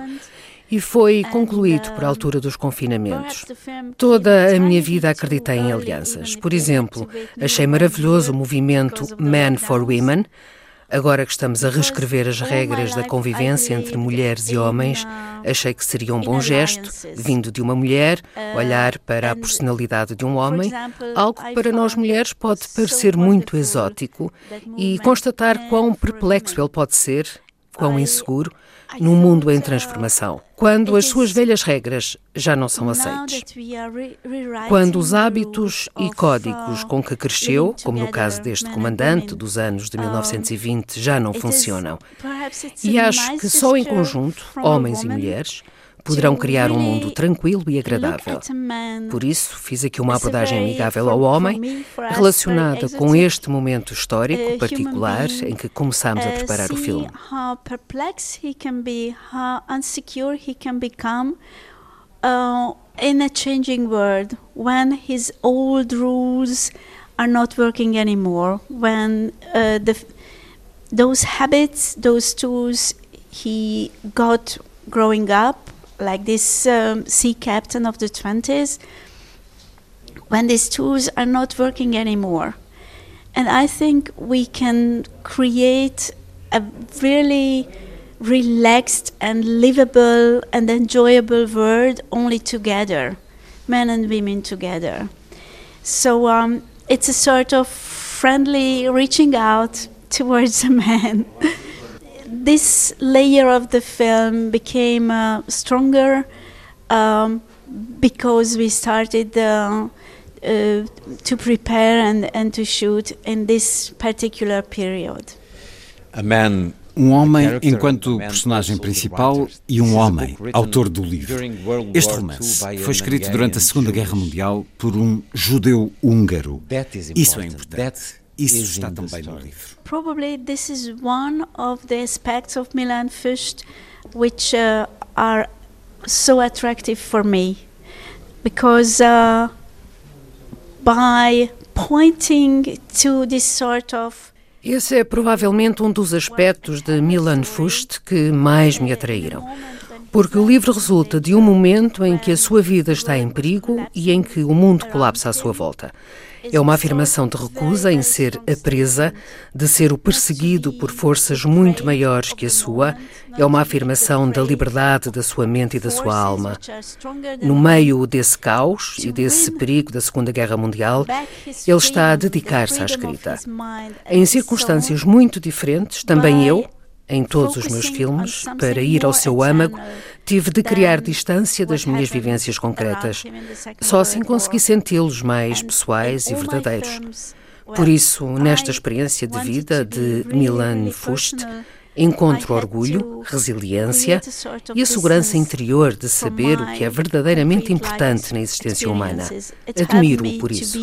e foi concluído por altura dos confinamentos. Toda a minha vida acreditei em alianças. Por exemplo, achei maravilhoso o movimento Men for Women. Agora que estamos a reescrever as regras da convivência entre mulheres e homens, achei que seria um bom gesto, vindo de uma mulher, olhar para a personalidade de um homem, algo que para nós mulheres pode parecer muito exótico, e constatar quão perplexo ele pode ser, quão inseguro, num mundo em transformação, quando as suas velhas regras já não são aceites. Quando os hábitos e códigos com que cresceu, como no caso deste comandante dos anos de 1920, já não funcionam. E acho que só em conjunto, homens e mulheres, poderão criar um mundo tranquilo e agradável. Por isso, fiz aqui uma abordagem amigável ao homem, relacionada com este momento histórico particular em que começamos a preparar o filme. Uh, in a changing world, when his old rules are not working anymore, when uh, the, those habits, those tools he got growing up like this um, sea captain of the 20s, when these tools are not working anymore. And I think we can create a really relaxed and livable and enjoyable world only together, men and women together. So um, it's a sort of friendly reaching out [LAUGHS] towards a man. [LAUGHS] this layer of the film became uh, stronger um, because we started uh, uh, to prepare and, and to shoot in this particular period. A man Um homem enquanto personagem principal e um homem, autor do livro. Este romance foi escrito durante a Segunda Guerra Mundial por um judeu húngaro. Isso é importante. Isso está também no livro. Probably this is one of the aspects of Milan Fust which uh, are so attractive for me because uh, by pointing to this sort of Esse é provavelmente um dos aspectos de Milan Fust que mais me atraíram. Porque o livro resulta de um momento em que a sua vida está em perigo e em que o mundo colapsa à sua volta. É uma afirmação de recusa em ser a presa, de ser o perseguido por forças muito maiores que a sua. É uma afirmação da liberdade da sua mente e da sua alma. No meio desse caos e desse perigo da Segunda Guerra Mundial, ele está a dedicar-se à escrita. Em circunstâncias muito diferentes, também eu, em todos os meus filmes, para ir ao seu âmago, tive de criar distância das minhas vivências concretas. Só assim consegui senti-los mais pessoais e verdadeiros. Por isso, nesta experiência de vida de Milan Fust, encontro orgulho, resiliência e a segurança interior de saber o que é verdadeiramente importante na existência humana. Admiro-o por isso.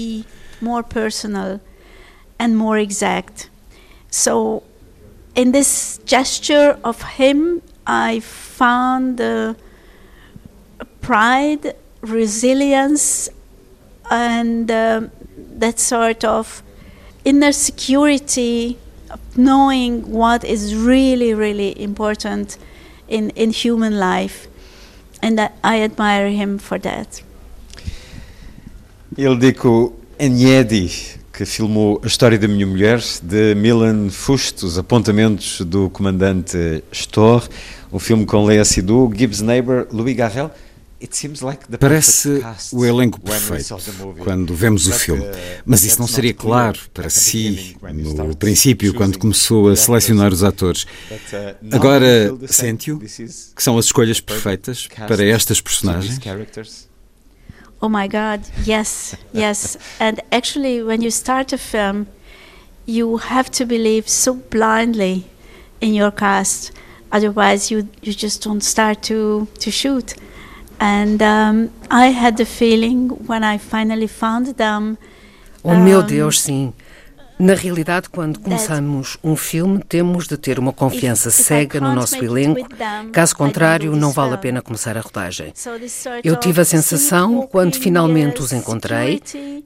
So in this gesture of him, I found uh, pride, resilience, and uh, that sort of inner security of knowing what is really, really important in, in human life. And that I admire him for that. Ildiko Enyedi que filmou A História da Minha Mulher, de Milan Fust, os apontamentos do comandante Storr, um filme com Lea Seydoux, Gibbs Neighbor, Louis Garrel. Parece o elenco perfeito quando vemos o filme, mas isso não seria claro para si no princípio, quando começou a selecionar os atores. Agora sente-o que são as escolhas perfeitas para estas personagens? Oh my God, yes, yes. and actually, when you start a film, you have to believe so blindly in your cast. Otherwise, you, you just don't start to, to shoot. And um, I had the feeling when I finally found them. Oh, meu Deus, sim. Na realidade, quando começamos um filme, temos de ter uma confiança cega no nosso elenco, caso contrário, não vale a pena começar a rodagem. Eu tive a sensação, quando finalmente os encontrei,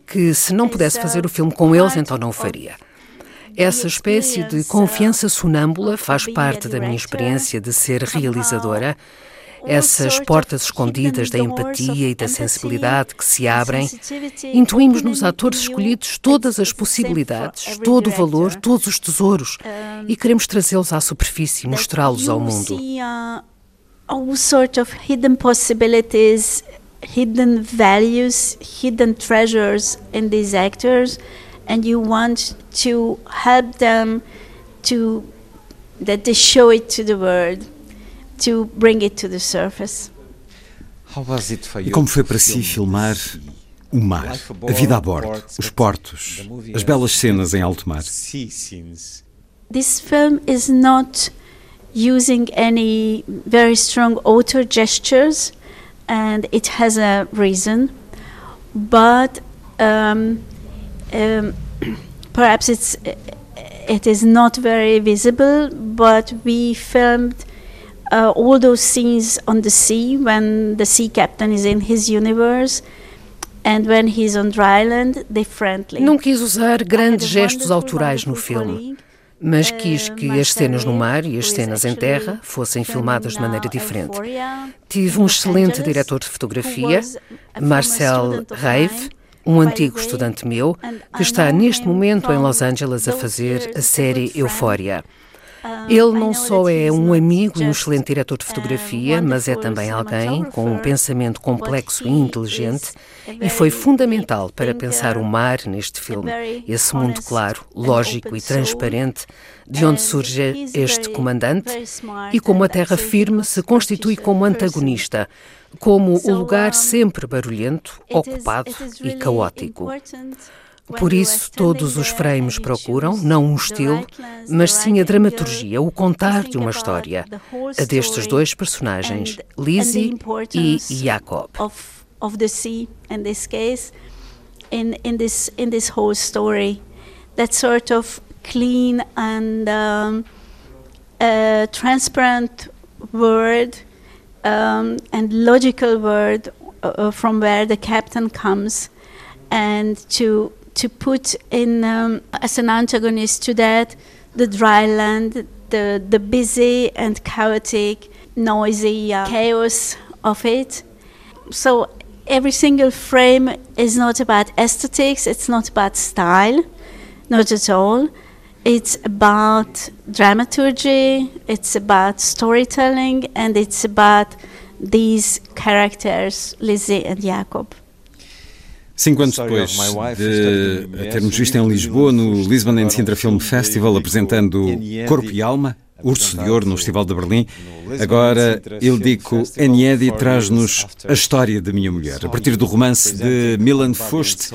que se não pudesse fazer o filme com eles, então não o faria. Essa espécie de confiança sonâmbula faz parte da minha experiência de ser realizadora essas portas escondidas da empatia e da sensibilidade que se abrem, intuímos nos atores escolhidos todas as possibilidades, todo o valor, todos os tesouros e queremos trazê-los à superfície, mostrá-los ao mundo. Uh, all sort of hidden possibilities, hidden values, hidden treasures in these actors, and you want to help them to that they show it to the world, to bring it to the surface. E como foi para si filmar o mar, a vida a bordo, os portos, as belas cenas em alto mar? This film is not using any very strong author gestures, and it has a reason. But um, um, [CLEARS THROAT] perhaps it's it is not very visible. But we filmed uh, all those scenes on the sea when the sea captain is in his universe. And when he's on dry land, they friendly. Não quis usar grandes gestos autorais no filme mas quis que as cenas no mar e as cenas em terra fossem filmadas de maneira diferente. Tive um excelente diretor de fotografia, Marcel Reive, um antigo estudante meu, que está neste momento em Los Angeles a fazer a série Eufória. Ele não só é um amigo e um excelente diretor de fotografia, mas é também alguém com um pensamento complexo e inteligente e foi fundamental para pensar o mar neste filme, esse mundo claro, lógico e transparente de onde surge este comandante e como a terra firme se constitui como antagonista, como o lugar sempre barulhento, ocupado e caótico. Por isso, todos os frames procuram não um estilo, mas sim a dramaturgia, o contar de uma história, a destes dois personagens, Lizzie e Jacob. Of the sea, in this case, in in this in this whole story, that sort of clean and um, uh, transparent word um, and logical word uh, from where the captain comes, and to to put in um, as an antagonist to that the dry land, the the busy and chaotic, noisy uh, chaos of it. So every single frame is not about aesthetics. It's not about style, not at all. It's about dramaturgy. It's about storytelling, and it's about these characters, Lizzie and Jacob. Cinco anos depois de termos visto em Lisboa, no Lisbon and Sintra Film Festival, apresentando Corpo e Alma, Urso de Ouro, no Festival de Berlim, agora Ildiko Eniedi traz-nos a história da minha mulher, a partir do romance de Milan Fust.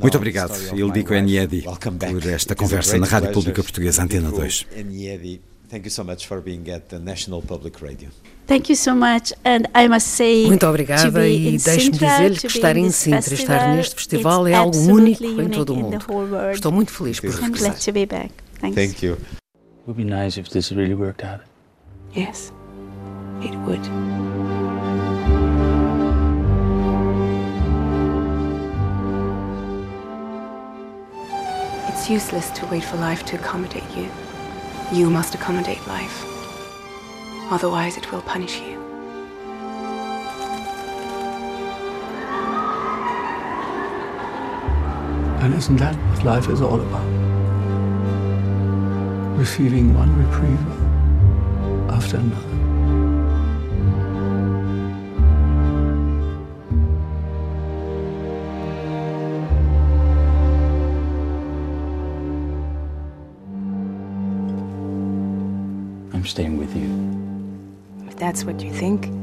Muito obrigado, Ildiko Eniedi, por esta conversa na Rádio Pública Portuguesa Antena 2. Thank you so much for being at the National Public Radio. Thank you so much and I must say Muito obrigada e deixe-me dizer-lhe que estar em Sintra, estar neste festival é algo único em todo o mundo. Estou muito feliz por regressar. I'm glad to be back. Thanks. Thank you. It would be nice if this really worked out. Yes, it would. It's useless to wait for life to accommodate you. You must accommodate life. Otherwise, it will punish you. And isn't that what life is all about? Receiving one reprieve after another. I'm staying with you. That's what you think.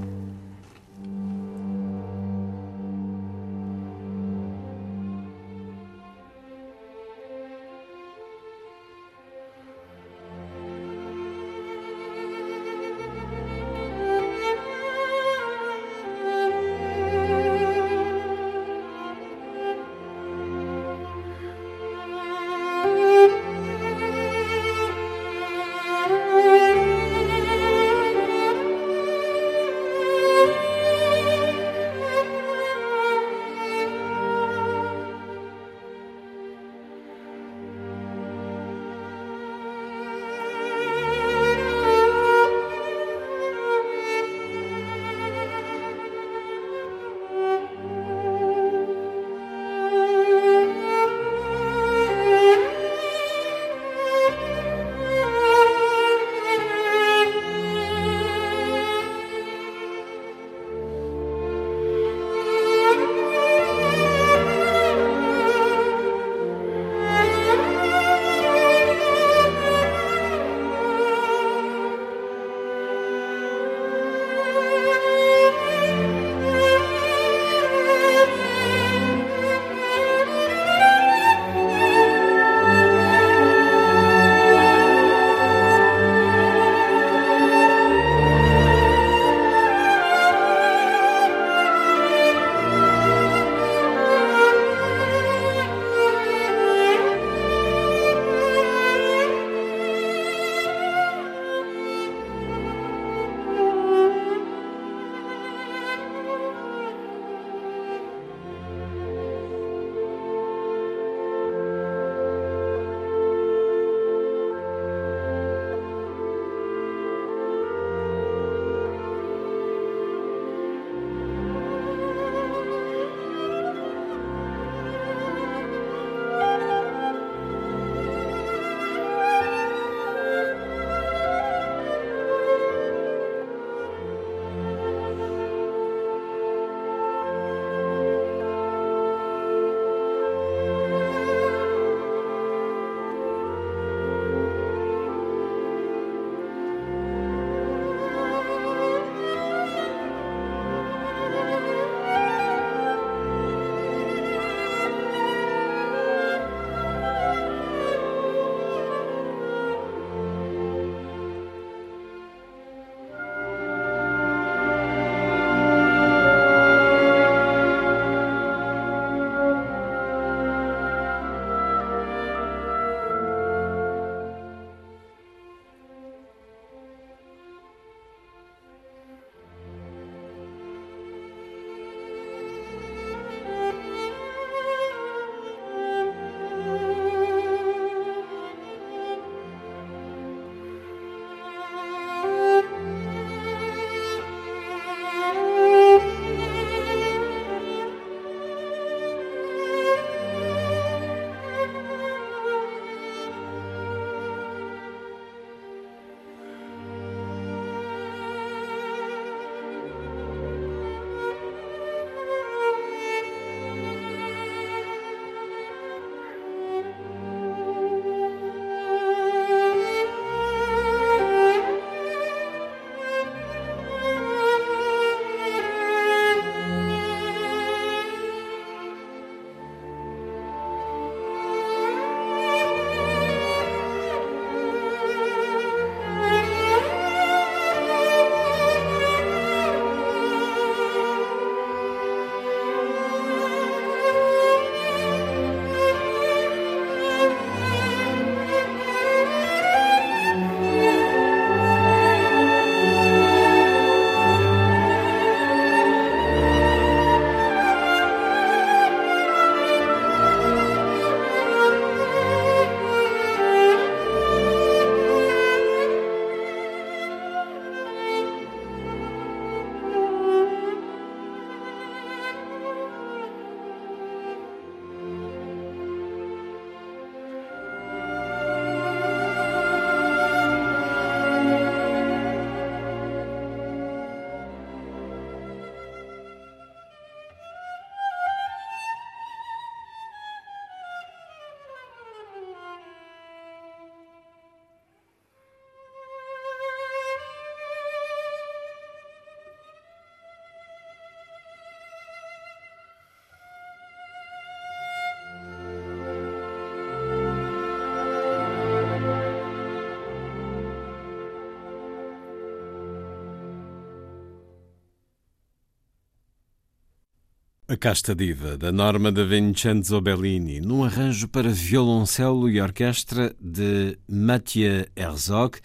A Casta Diva, da Norma da Vincenzo Bellini, num arranjo para violoncelo e orquestra de Mathieu Herzog,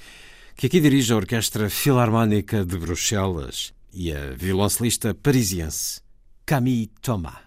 que aqui dirige a Orquestra Filarmónica de Bruxelas e a violoncelista parisiense Camille Thomas.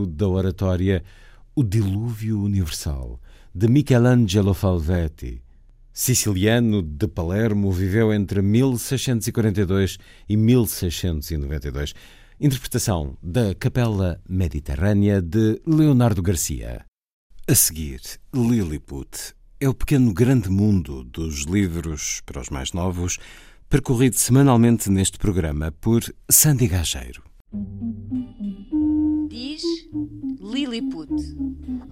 Da oratória O Dilúvio Universal, de Michelangelo Falvetti. Siciliano de Palermo, viveu entre 1642 e 1692. Interpretação da Capela Mediterrânea de Leonardo Garcia. A seguir, Lilliput é o pequeno grande mundo dos livros para os mais novos, percorrido semanalmente neste programa por Sandy Gageiro. Diz Lilliput.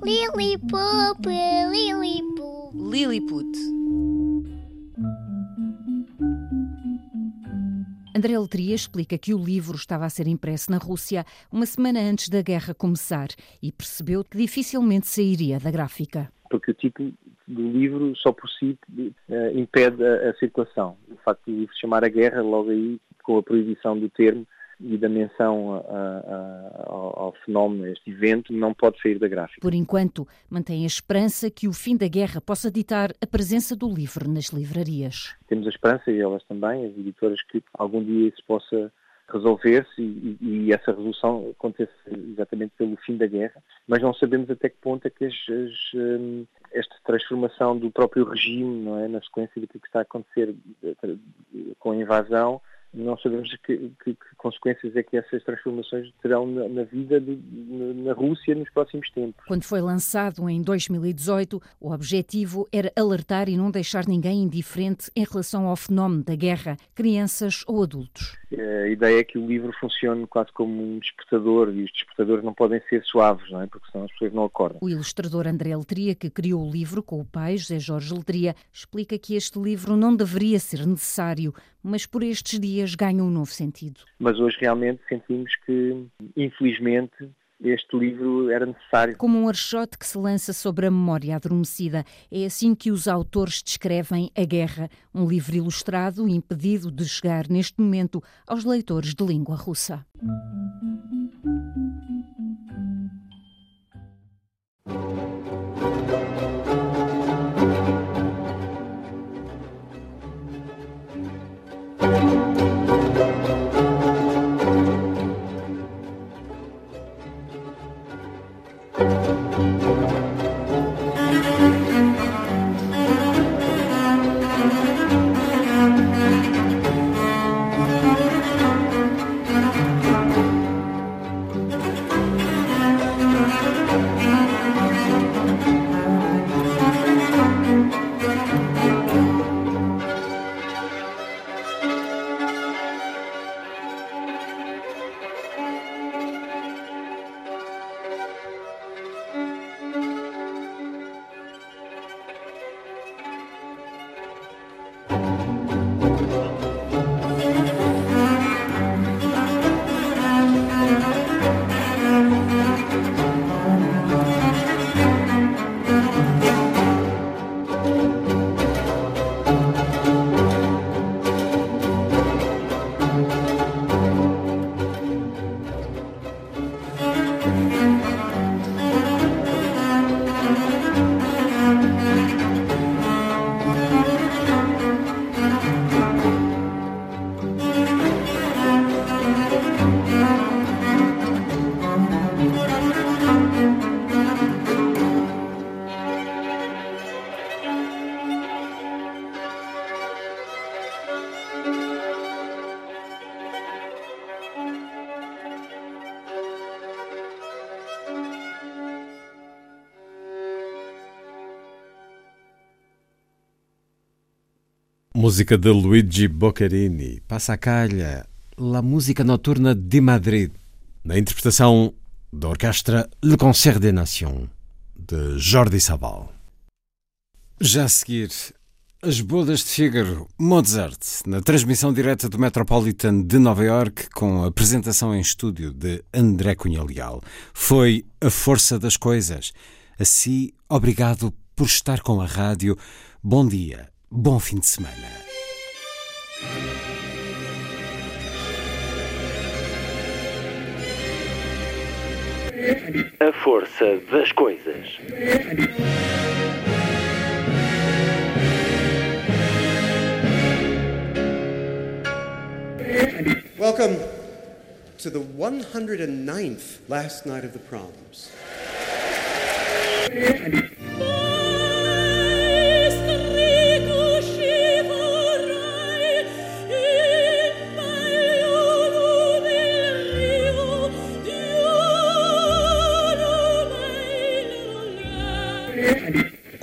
Lilliput, Lilliput. Lilliput. André Letria explica que o livro estava a ser impresso na Rússia uma semana antes da guerra começar e percebeu que dificilmente sairia da gráfica. Porque o título do livro, só por si, uh, impede a, a, circulação. O facto do livro chamar a guerra, logo aí, com a proibição do termo, e da menção a, a, ao, ao, fenómeno, a este evento, não pode sair da gráfica. Por enquanto, mantém a esperança que o fim da guerra possa ditar a presença do livro nas livrarias. Temos a esperança, e elas também, as editoras, que algum dia isso possa resolver-se e, e, essa resolução aconteça exatamente pelo fim da guerra, mas não sabemos até que ponto é que as, as, hum, esta transformação do próprio regime, não é, na sequência do que está a acontecer eh, com a invasão, não sabemos que, que, que, consequências é que essas transformações terão na, na vida de, na Rússia nos próximos tempos. Quando foi lançado em 2018, o objetivo era alertar e não deixar ninguém indiferente em relação ao fenómeno da guerra, crianças ou adultos. A ideia é que o livro funcione quase como um despertador e os despertadores não podem ser suaves, não é? porque senão as pessoas não acordam. O ilustrador André Letria, que criou o livro com o pai José Jorge Letria, explica que este livro não deveria ser necessário, mas por estes dias ganha um novo sentido. Mas hoje realmente sentimos que, infelizmente, este livro era necessário. Como um archote que se lança sobre a memória adormecida. É assim que os autores descrevem A Guerra, um livro ilustrado impedido de chegar neste momento aos leitores de língua russa. Música de Luigi Boccherini, passa a calha, La Música Noturna de Madrid, na interpretação da orquestra Le Concert des Nations, de Jordi Sabal. Já a seguir, As Bodas de Fígaro, Mozart, na transmissão direta do Metropolitan de Nova York, com a apresentação em estúdio de André Cunha Leal. Foi a força das coisas. Assim, obrigado por estar com a rádio. Bom dia Bom fim de semana. A força das coisas. Welcome to the 109th last night of the proms.